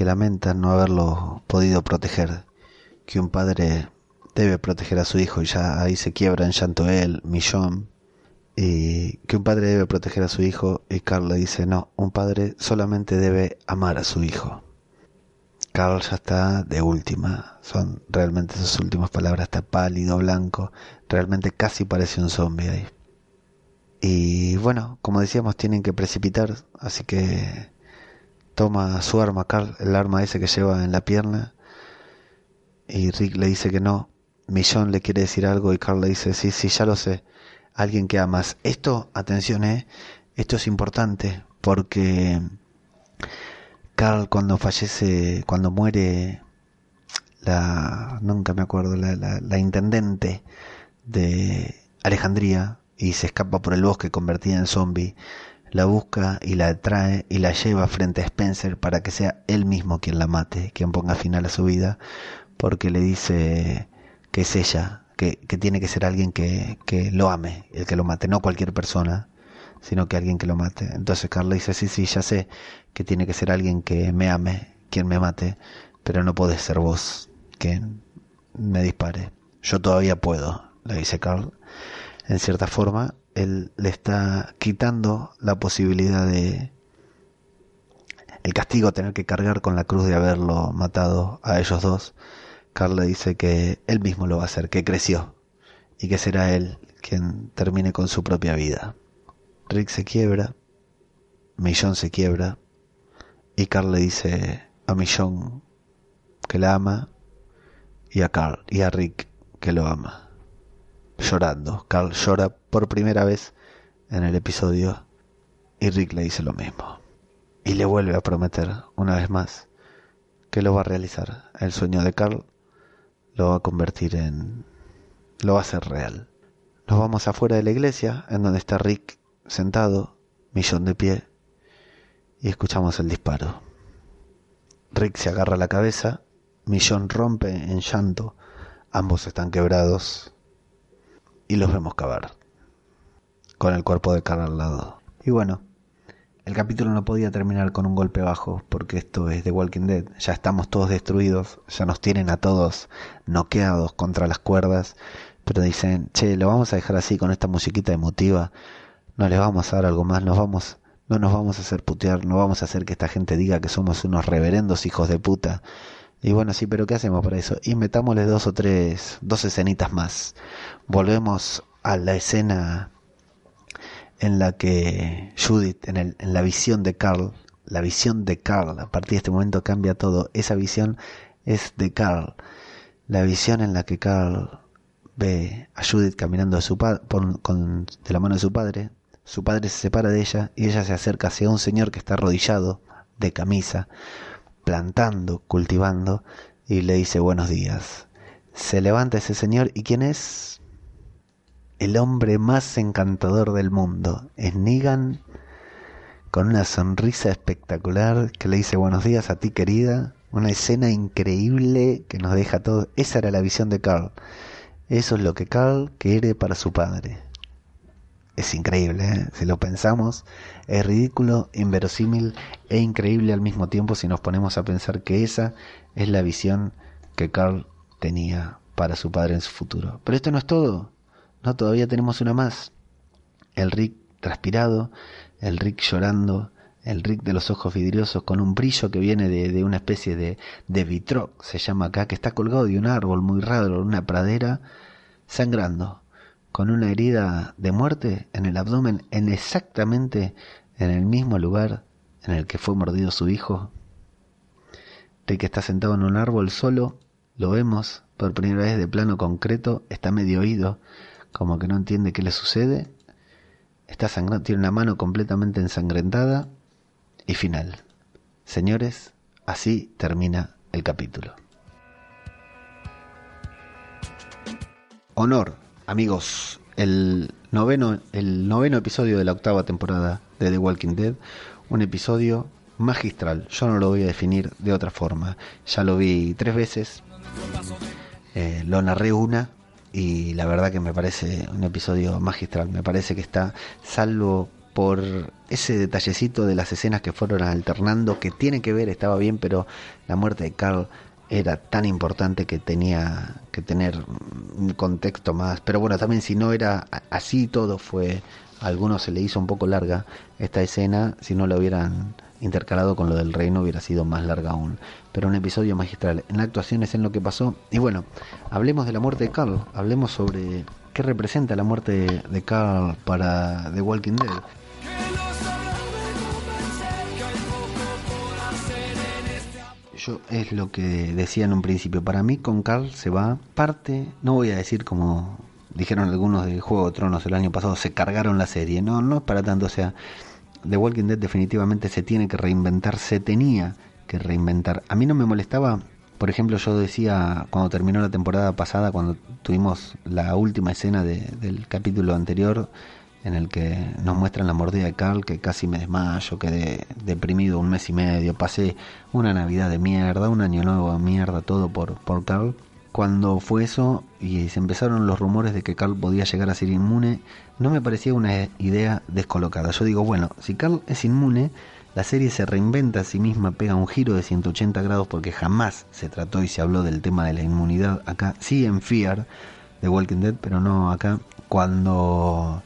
que lamenta no haberlo podido proteger, que un padre debe proteger a su hijo y ya ahí se quiebra en llanto él, Millón, y que un padre debe proteger a su hijo y Carl le dice no, un padre solamente debe amar a su hijo. Carl ya está de última, son realmente sus últimas palabras, está pálido, blanco, realmente casi parece un zombie ahí. Y bueno, como decíamos, tienen que precipitar, así que toma su arma, Carl, el arma ese que lleva en la pierna, y Rick le dice que no. Millón le quiere decir algo y Carl le dice, sí, sí, ya lo sé, alguien que amas. Esto, atención, eh, esto es importante porque Carl cuando fallece, cuando muere la, nunca me acuerdo, la, la, la intendente de Alejandría y se escapa por el bosque convertida en zombie, la busca y la trae y la lleva frente a Spencer para que sea él mismo quien la mate, quien ponga final a su vida, porque le dice que es ella, que, que tiene que ser alguien que, que lo ame, el que lo mate, no cualquier persona, sino que alguien que lo mate. Entonces Carl le dice, sí, sí, ya sé que tiene que ser alguien que me ame, quien me mate, pero no podés ser vos quien me dispare. Yo todavía puedo, le dice Carl. En cierta forma, él le está quitando la posibilidad de el castigo tener que cargar con la cruz de haberlo matado a ellos dos. Carl le dice que él mismo lo va a hacer, que creció y que será él quien termine con su propia vida. Rick se quiebra, Millón se quiebra y Carl le dice a Millón que la ama y a Carl y a Rick que lo ama. Llorando, Carl llora por primera vez en el episodio y Rick le dice lo mismo. Y le vuelve a prometer una vez más que lo va a realizar. El sueño de Carl lo va a convertir en... lo va a hacer real. Nos vamos afuera de la iglesia, en donde está Rick sentado, Millón de pie, y escuchamos el disparo. Rick se agarra la cabeza, Millón rompe en llanto, ambos están quebrados, y los vemos cavar, con el cuerpo de Carl al lado. Y bueno, el capítulo no podía terminar con un golpe bajo, porque esto es The Walking Dead. Ya estamos todos destruidos, ya nos tienen a todos noqueados contra las cuerdas, pero dicen, che, lo vamos a dejar así con esta musiquita emotiva, no les vamos a dar algo más, nos vamos, no nos vamos a hacer putear, no vamos a hacer que esta gente diga que somos unos reverendos hijos de puta. Y bueno, sí, pero ¿qué hacemos para eso? Y metámosle dos o tres, dos escenitas más. Volvemos a la escena en la que Judith, en, el, en la visión de Carl, la visión de Carl, a partir de este momento cambia todo, esa visión es de Carl, la visión en la que Carl ve a Judith caminando de, su de la mano de su padre, su padre se separa de ella y ella se acerca hacia un señor que está arrodillado, de camisa, plantando, cultivando, y le dice buenos días. Se levanta ese señor y ¿quién es? El hombre más encantador del mundo. Es Negan con una sonrisa espectacular que le dice buenos días a ti querida. Una escena increíble que nos deja todo. Esa era la visión de Carl. Eso es lo que Carl quiere para su padre. Es increíble, ¿eh? si lo pensamos, es ridículo, inverosímil e increíble al mismo tiempo si nos ponemos a pensar que esa es la visión que Carl tenía para su padre en su futuro. Pero esto no es todo, no, todavía tenemos una más. El Rick transpirado, el Rick llorando, el Rick de los ojos vidriosos con un brillo que viene de, una especie de, de vitroc, se llama acá, que está colgado de un árbol muy raro en una pradera, sangrando, con una herida de muerte en el abdomen, en exactamente en el mismo lugar en el que fue mordido su hijo. Rick está sentado en un árbol solo, lo vemos por primera vez de plano concreto, está medio oído, como que no entiende qué le sucede, está sangrando, tiene una mano completamente ensangrentada y final. Señores, así termina el capítulo. Honor, amigos, el noveno, el noveno episodio de la octava temporada de The Walking Dead, un episodio magistral. Yo no lo voy a definir de otra forma. Ya lo vi tres veces, eh, lo narré una y la verdad que me parece un episodio magistral. Me parece que está, salvo por ese detallecito de las escenas que fueron alternando, que tiene que ver, estaba bien, pero la muerte de Carl era tan importante que tenía que tener un contexto más. Pero bueno, también si no era así todo fue, a algunos se le hizo un poco larga esta escena, si no lo hubieran intercalado con lo del reino hubiera sido más larga aún. Pero un episodio magistral. En la actuación es en lo que pasó. Y bueno, hablemos de la muerte de Carl, hablemos sobre qué representa la muerte de Carl para The Walking Dead. Yo es lo que decía en un principio. Para mí con Carl se va parte, no voy a decir como dijeron algunos de Juego de Tronos el año pasado, se cargaron la serie. No, no es para tanto. O sea, The Walking Dead definitivamente se tiene que reinventar, se tenía que reinventar. A mí no me molestaba, por ejemplo, yo decía cuando terminó la temporada pasada, cuando tuvimos la última escena de, del capítulo anterior, en el que nos muestran la mordida de Carl, que casi me desmayo, quedé deprimido un mes y medio, pasé una Navidad de mierda, un año nuevo de mierda, todo por, por Carl. Cuando fue eso y se empezaron los rumores de que Carl podía llegar a ser inmune, no me parecía una idea descolocada. Yo digo, bueno, si Carl es inmune, la serie se reinventa a sí misma, pega un giro de 180 grados porque jamás se trató y se habló del tema de la inmunidad acá, sí en Fear de Walking Dead, pero no acá. Cuando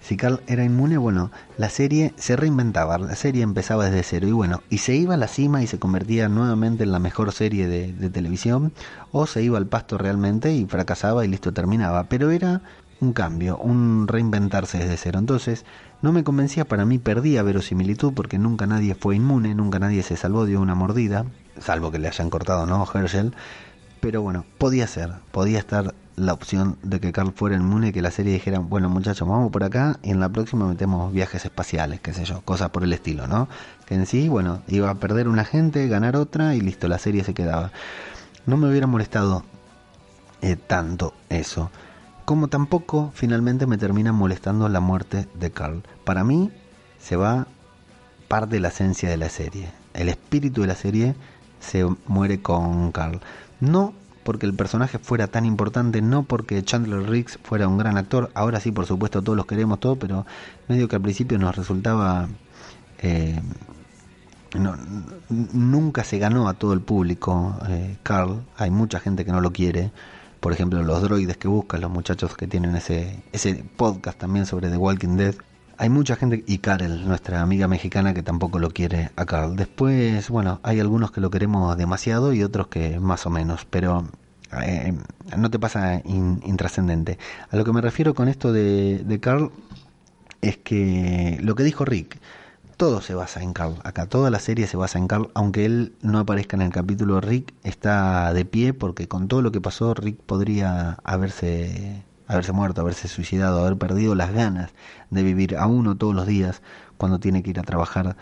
si Carl era inmune, bueno, la serie se reinventaba, la serie empezaba desde cero y bueno, y se iba a la cima y se convertía nuevamente en la mejor serie de, televisión, o se iba al pasto realmente y fracasaba y listo, terminaba. Pero era un cambio, un reinventarse desde cero. Entonces, no me convencía, para mí perdía verosimilitud porque nunca nadie fue inmune, nunca nadie se salvó de una mordida, salvo que le hayan cortado, ¿no? Herschel. Pero bueno, podía ser, podía estar la opción de que Carl fuera inmune y que la serie dijera, bueno muchachos, vamos por acá y en la próxima metemos viajes espaciales, qué sé yo, cosas por el estilo, ¿no? Que en sí, bueno, iba a perder una gente, ganar otra y listo, la serie se quedaba. No me hubiera molestado eh, tanto eso. Como tampoco finalmente me termina molestando la muerte de Carl. Para mí se va parte de la esencia de la serie. El espíritu de la serie se muere con Carl. No porque el personaje fuera tan importante, no porque Chandler Riggs fuera un gran actor, ahora sí por supuesto todos los queremos todo, pero medio que al principio nos resultaba... Eh, no, nunca se ganó a todo el público eh, Carl, hay mucha gente que no lo quiere, por ejemplo los droides que buscan, los muchachos que tienen ese, ese podcast también sobre The Walking Dead, hay mucha gente, y Karel, nuestra amiga mexicana, que tampoco lo quiere a Carl. Después, bueno, hay algunos que lo queremos demasiado y otros que más o menos, pero eh, no te pasa intrascendente. A lo que me refiero con esto de, de Carl es que lo que dijo Rick, todo se basa en Carl. Acá toda la serie se basa en Carl, aunque él no aparezca en el capítulo. Rick está de pie porque con todo lo que pasó, Rick podría haberse haberse muerto, haberse suicidado, haber perdido las ganas de vivir a uno todos los días cuando tiene que ir a trabajar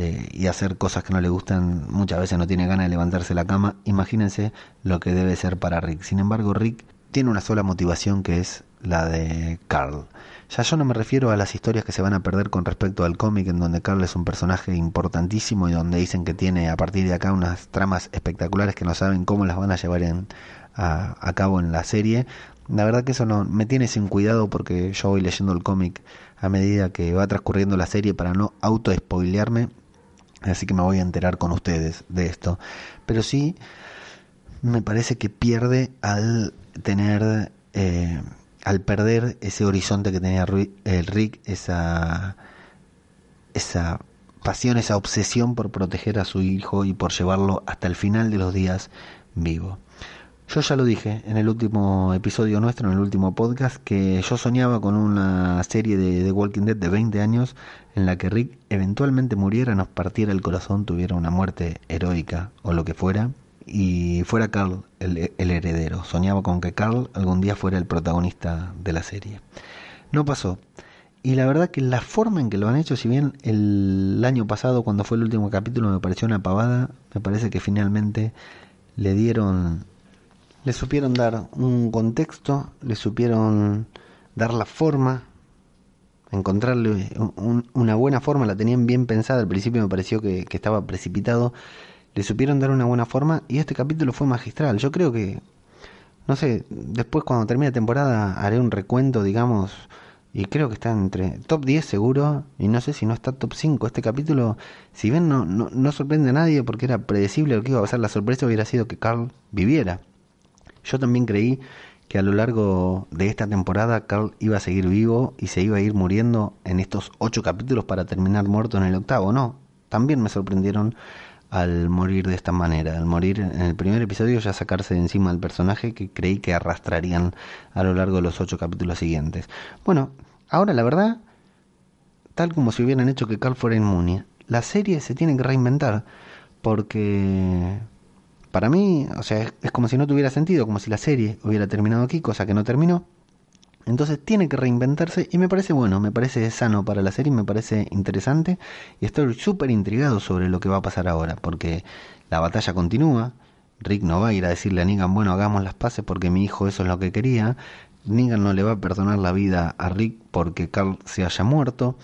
eh, y hacer cosas que no le gustan, muchas veces no tiene ganas de levantarse la cama, imagínense lo que debe ser para Rick. Sin embargo, Rick tiene una sola motivación que es la de Carl. Ya yo no me refiero a las historias que se van a perder con respecto al cómic, en donde Carl es un personaje importantísimo y donde dicen que tiene a partir de acá unas tramas espectaculares que no saben cómo las van a llevar en, a, a, cabo en la serie. La verdad que eso no me tiene sin cuidado porque yo voy leyendo el cómic a medida que va transcurriendo la serie para no auto spoilearme, así que me voy a enterar con ustedes de esto. Pero sí me parece que pierde al tener eh, al perder ese horizonte que tenía el Rick, esa esa pasión, esa obsesión por proteger a su hijo y por llevarlo hasta el final de los días vivo. Yo ya lo dije en el último episodio nuestro, en el último podcast, que yo soñaba con una serie de The Walking Dead de 20 años en la que Rick eventualmente muriera, nos partiera el corazón, tuviera una muerte heroica o lo que fuera, y fuera Carl el, el heredero. Soñaba con que Carl algún día fuera el protagonista de la serie. No pasó. Y la verdad que la forma en que lo han hecho, si bien el año pasado, cuando fue el último capítulo, me pareció una pavada, me parece que finalmente le dieron, le supieron dar un contexto, le supieron dar la forma, encontrarle un- una buena forma, la tenían bien pensada, al principio me pareció que, estaba precipitado, le supieron dar una buena forma y este capítulo fue magistral. Yo creo que, no sé, después cuando termine la temporada haré un recuento, digamos, y creo que está entre top 10 seguro, y no sé si no está top 5. Este capítulo, si bien no, no, no sorprende a nadie porque era predecible lo que iba a pasar, la sorpresa hubiera sido que Carl viviera. Yo también creí que a lo largo de esta temporada Carl iba a seguir vivo y se iba a ir muriendo en estos ocho capítulos para terminar muerto en el octavo. No, también me sorprendieron al morir de esta manera, al morir en el primer episodio ya sacarse de encima al personaje que creí que arrastrarían a lo largo de los ocho capítulos siguientes. Bueno, ahora la verdad, tal como si hubieran hecho que Carl fuera inmune, la serie se tiene que reinventar porque para mí, o sea, es, como si no tuviera sentido, como si la serie hubiera terminado aquí, cosa que no terminó. Entonces tiene que reinventarse y me parece bueno, me parece sano para la serie, me parece interesante y estoy súper intrigado sobre lo que va a pasar ahora, porque la batalla continúa, Rick no va a ir a decirle a Negan, bueno, hagamos las paces porque mi hijo eso es lo que quería, Negan no le va a perdonar la vida a Rick porque Carl se haya muerto.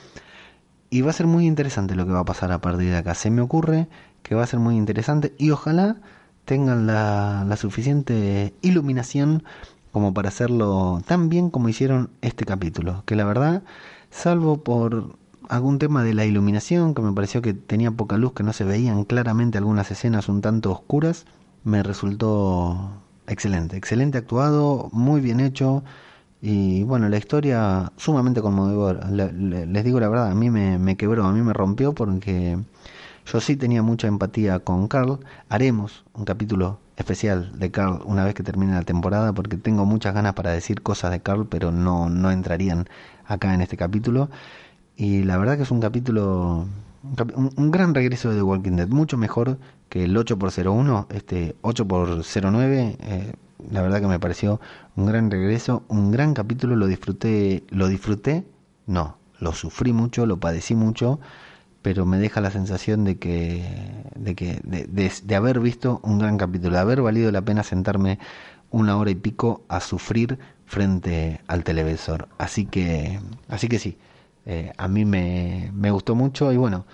Y va a ser muy interesante lo que va a pasar a partir de acá, se me ocurre que va a ser muy interesante y ojalá tengan la, la suficiente iluminación como para hacerlo tan bien como hicieron este capítulo, que la verdad, salvo por algún tema de la iluminación, que me pareció que tenía poca luz, que no se veían claramente algunas escenas un tanto oscuras, me resultó excelente, excelente actuado, muy bien hecho y bueno, la historia sumamente conmovedora. Le- le- les digo la verdad, a mí me, me quebró, a mí me rompió porque yo sí tenía mucha empatía con Carl. Haremos un capítulo especial de Carl una vez que termine la temporada porque tengo muchas ganas para decir cosas de Carl, pero no, no entrarían acá en este capítulo. Y la verdad que es un capítulo, un, gran regreso de The Walking Dead, mucho mejor que el 8x01, este 8x09. eh, la verdad que me pareció un gran regreso, un gran capítulo, lo disfruté, lo disfruté, no, lo sufrí mucho, lo padecí mucho, pero me deja la sensación de que, de que, de, de- de haber visto un gran capítulo, de haber valido la pena sentarme una hora y pico a sufrir frente al televisor. Así que, así que sí, eh, a mí me, me gustó mucho y bueno,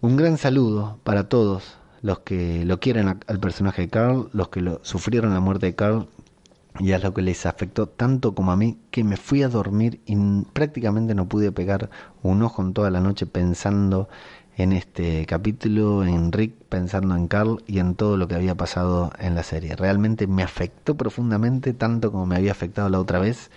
un gran saludo para todos los que lo quieren al personaje de Carl, los que lo, sufrieron la muerte de Carl y a lo que les afectó tanto como a mí que me fui a dormir y prácticamente no pude pegar un ojo en toda la noche pensando en este capítulo, en Rick, pensando en Carl y en todo lo que había pasado en la serie. Realmente me afectó profundamente tanto como me había afectado la otra vez.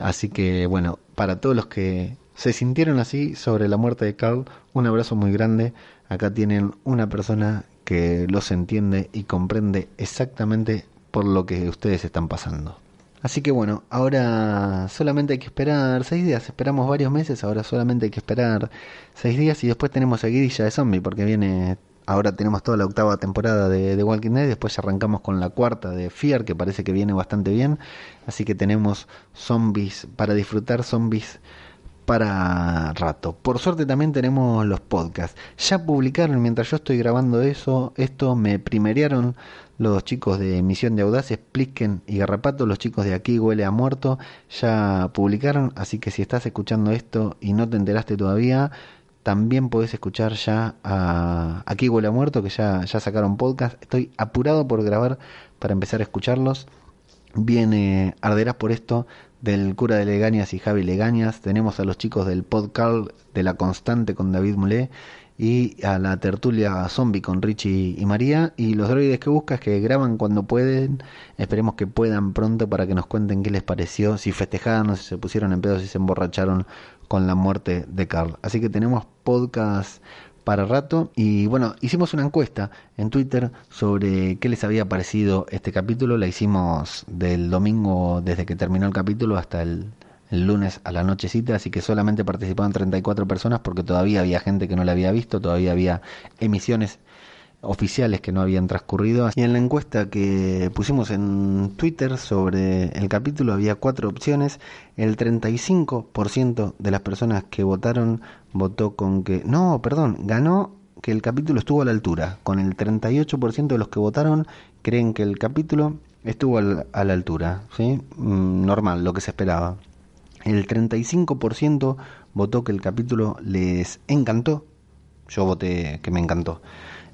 Así que bueno, para todos los que se sintieron así sobre la muerte de Carl, un abrazo muy grande. Acá tienen una persona que los entiende y comprende exactamente por lo que ustedes están pasando. Así que bueno, ahora solamente hay que esperar seis días. Esperamos varios meses, ahora solamente hay que esperar seis días y después tenemos seguidilla de zombie porque viene Ahora tenemos toda la octava temporada de, de Walking Dead, después arrancamos con la cuarta de Fear, que parece que viene bastante bien. Así que tenemos zombies para disfrutar, zombies para rato. Por suerte también tenemos los podcasts. Ya publicaron, mientras yo estoy grabando eso, esto me primerearon los chicos de Misión de Audaces, Plisken y Garrapato, los chicos de Aquí Huele a Muerto, ya publicaron, así que si estás escuchando esto y no te enteraste todavía, también podés escuchar ya a Aquí Huele a Muerto, que ya, ya sacaron podcast. Estoy apurado por grabar para empezar a escucharlos. Viene Arderás por esto del cura de Legañas y Javi Legañas. Tenemos a los chicos del podcast de La Constante con David Mulé. Y a la tertulia zombie con Richie y María. Y los droides que buscas que graban cuando pueden. Esperemos que puedan pronto para que nos cuenten qué les pareció, si festejaron, si se pusieron en pedo, si se emborracharon con la muerte de Carl. Así que tenemos podcast para rato y bueno, hicimos una encuesta en Twitter sobre qué les había parecido este capítulo. La hicimos del domingo desde que terminó el capítulo hasta el, el lunes a la nochecita, así que solamente participaron 34 personas porque todavía había gente que no la había visto, todavía había emisiones oficiales que no habían transcurrido. Y en la encuesta que pusimos en Twitter sobre el capítulo había cuatro opciones. El 35% de las personas que votaron votó con que... No, perdón, ganó que el capítulo estuvo a la altura. Con el 38% de los que votaron creen que el capítulo estuvo a la altura. ¿sí? Mm, normal, lo que se esperaba. El 35% votó que el capítulo les encantó. Yo voté que me encantó.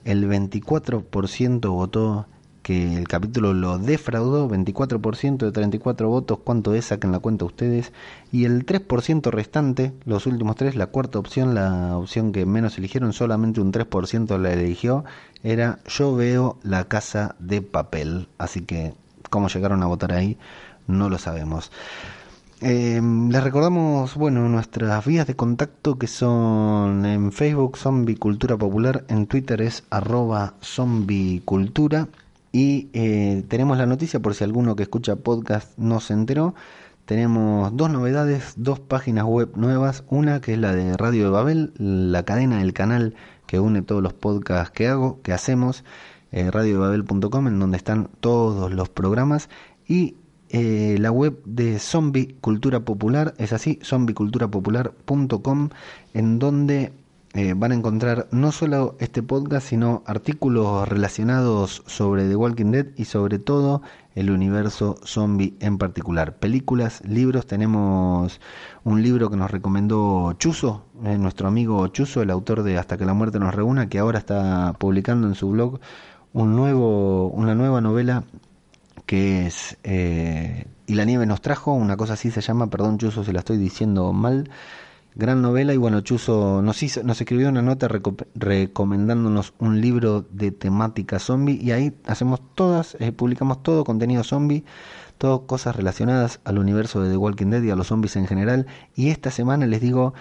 El 24% votó que el capítulo lo defraudó, 24% de 34 votos, ¿cuánto es? Saquen la cuenta ustedes. Y el 3% restante, los últimos tres, la cuarta opción, la opción que menos eligieron, solamente un 3% la eligió, era yo veo la casa de papel. Así que, ¿cómo llegaron a votar ahí? No lo sabemos. Eh, les recordamos, bueno, nuestras vías de contacto que son en Facebook Zombie Cultura Popular, en Twitter es arroba zombicultura y eh, tenemos la noticia por si alguno que escucha podcast no se enteró. Tenemos dos novedades, dos páginas web nuevas. Una que es la de Radio de Babel, la cadena, el canal que une todos los podcasts que hago, que hacemos, eh, radiodebabel.com, en donde están todos los programas. Y eh, la web de Zombie Cultura Popular, es así, zombieculturapopular.com, en donde eh, van a encontrar no solo este podcast, sino artículos relacionados sobre The Walking Dead y sobre todo el universo zombie en particular. Películas, libros, tenemos un libro que nos recomendó Chuso, eh, nuestro amigo Chuso, el autor de Hasta que la muerte nos reúna, que ahora está publicando en su blog un nuevo, una nueva novela que es eh, Y la nieve nos trajo, una cosa así se llama, perdón Chuso si la estoy diciendo mal, gran novela y bueno, Chuso nos, hizo, nos escribió una nota recomendándonos un libro de temática zombie y ahí hacemos todas, eh, publicamos todo contenido zombie, todo cosas relacionadas al universo de The Walking Dead y a los zombies en general y esta semana les digo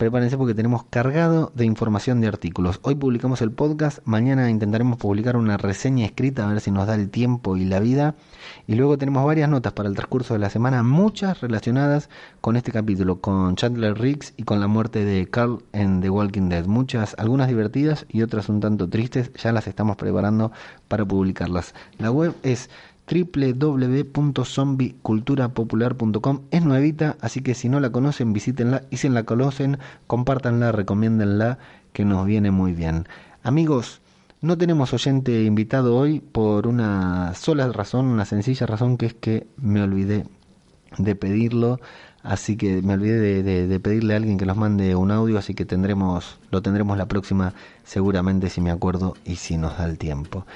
prepárense porque tenemos cargado de información de artículos. Hoy publicamos el podcast, mañana intentaremos publicar una reseña escrita a ver si nos da el tiempo y la vida. Y luego tenemos varias notas para el transcurso de la semana, muchas relacionadas con este capítulo, con Chandler Riggs y con la muerte de Carl en The Walking Dead. Muchas, algunas divertidas y otras un tanto tristes, ya las estamos preparando para publicarlas. La web es www.zombieculturapopular.com es nuevita, así que si no la conocen, visítenla y si la conocen, compártanla, recomiéndenla, que nos viene muy bien. Amigos, no tenemos oyente invitado hoy por una sola razón, una sencilla razón, que es que me olvidé de pedirlo, así que me olvidé de, de pedirle a alguien que nos mande un audio, así que tendremos, lo tendremos la próxima seguramente si me acuerdo y si nos da el tiempo.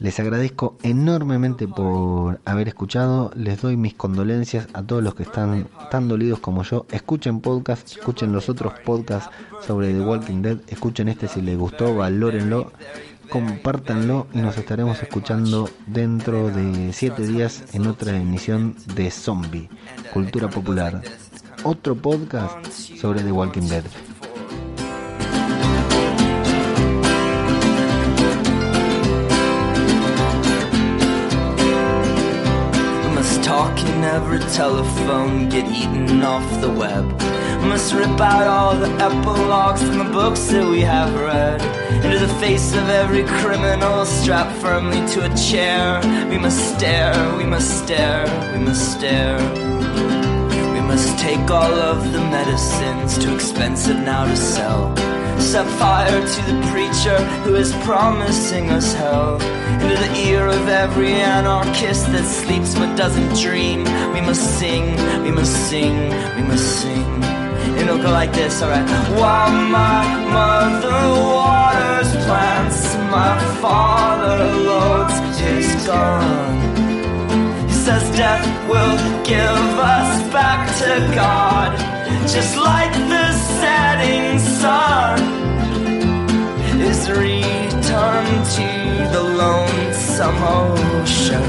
Les agradezco enormemente por haber escuchado. Les doy mis condolencias a todos los que están tan dolidos como yo. Escuchen podcast, escuchen los otros podcasts sobre The Walking Dead. Escuchen este si les gustó, valórenlo, compártanlo y nos estaremos escuchando dentro de siete días en otra emisión de Zombie, Cultura Popular. Otro podcast sobre The Walking Dead. In every telephone, get eaten off the web. Must rip out all the epilogues from the books that we have read. Into the face of every criminal, strapped firmly to a chair. We must stare, we must stare, we must stare. We must take all of the medicines, too expensive now to sell. Set fire to the preacher who is promising us hell. Into the ear of every anarchist that sleeps but doesn't dream. We must sing, we must sing, we must sing. It'll go like this, alright. While my mother waters plants, my father loads his gun. He says death will give us back to God, just like the setting sun. is returned to the lonesome ocean.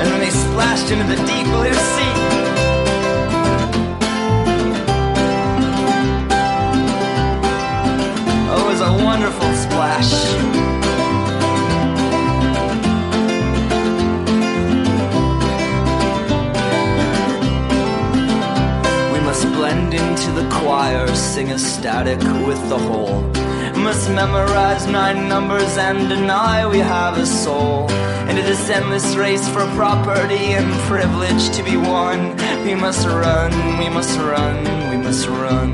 And they splashed into the deep blue sea. Oh, it was a wonderful splash. Choir, sing ecstatic with the whole. Must memorize nine numbers and deny we have a soul. Into this endless race for property and privilege to be won. We must run, we must run, we must run.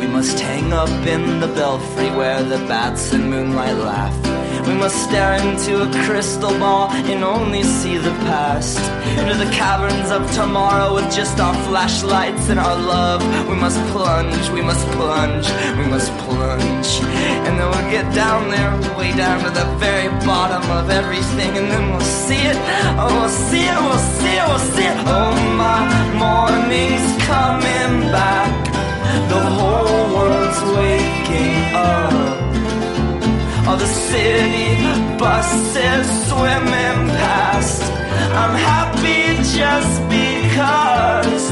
We must hang up in the belfry where the bats and moonlight laugh. We must stare into a crystal ball and only see the past. Into the caverns of tomorrow with just our flashlights and our love. We must plunge, we must plunge, we must plunge. And then we'll get down there, way down to the very bottom of everything, and then we'll see it. Oh, we'll see it, we'll see it, we'll see it. Oh, my morning's coming back. The whole world's waking up. All the city buses swimming past. I'm happy just because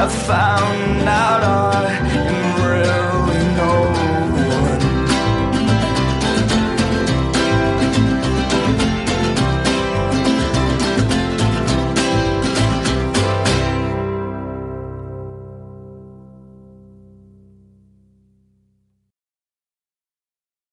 I found out I am really our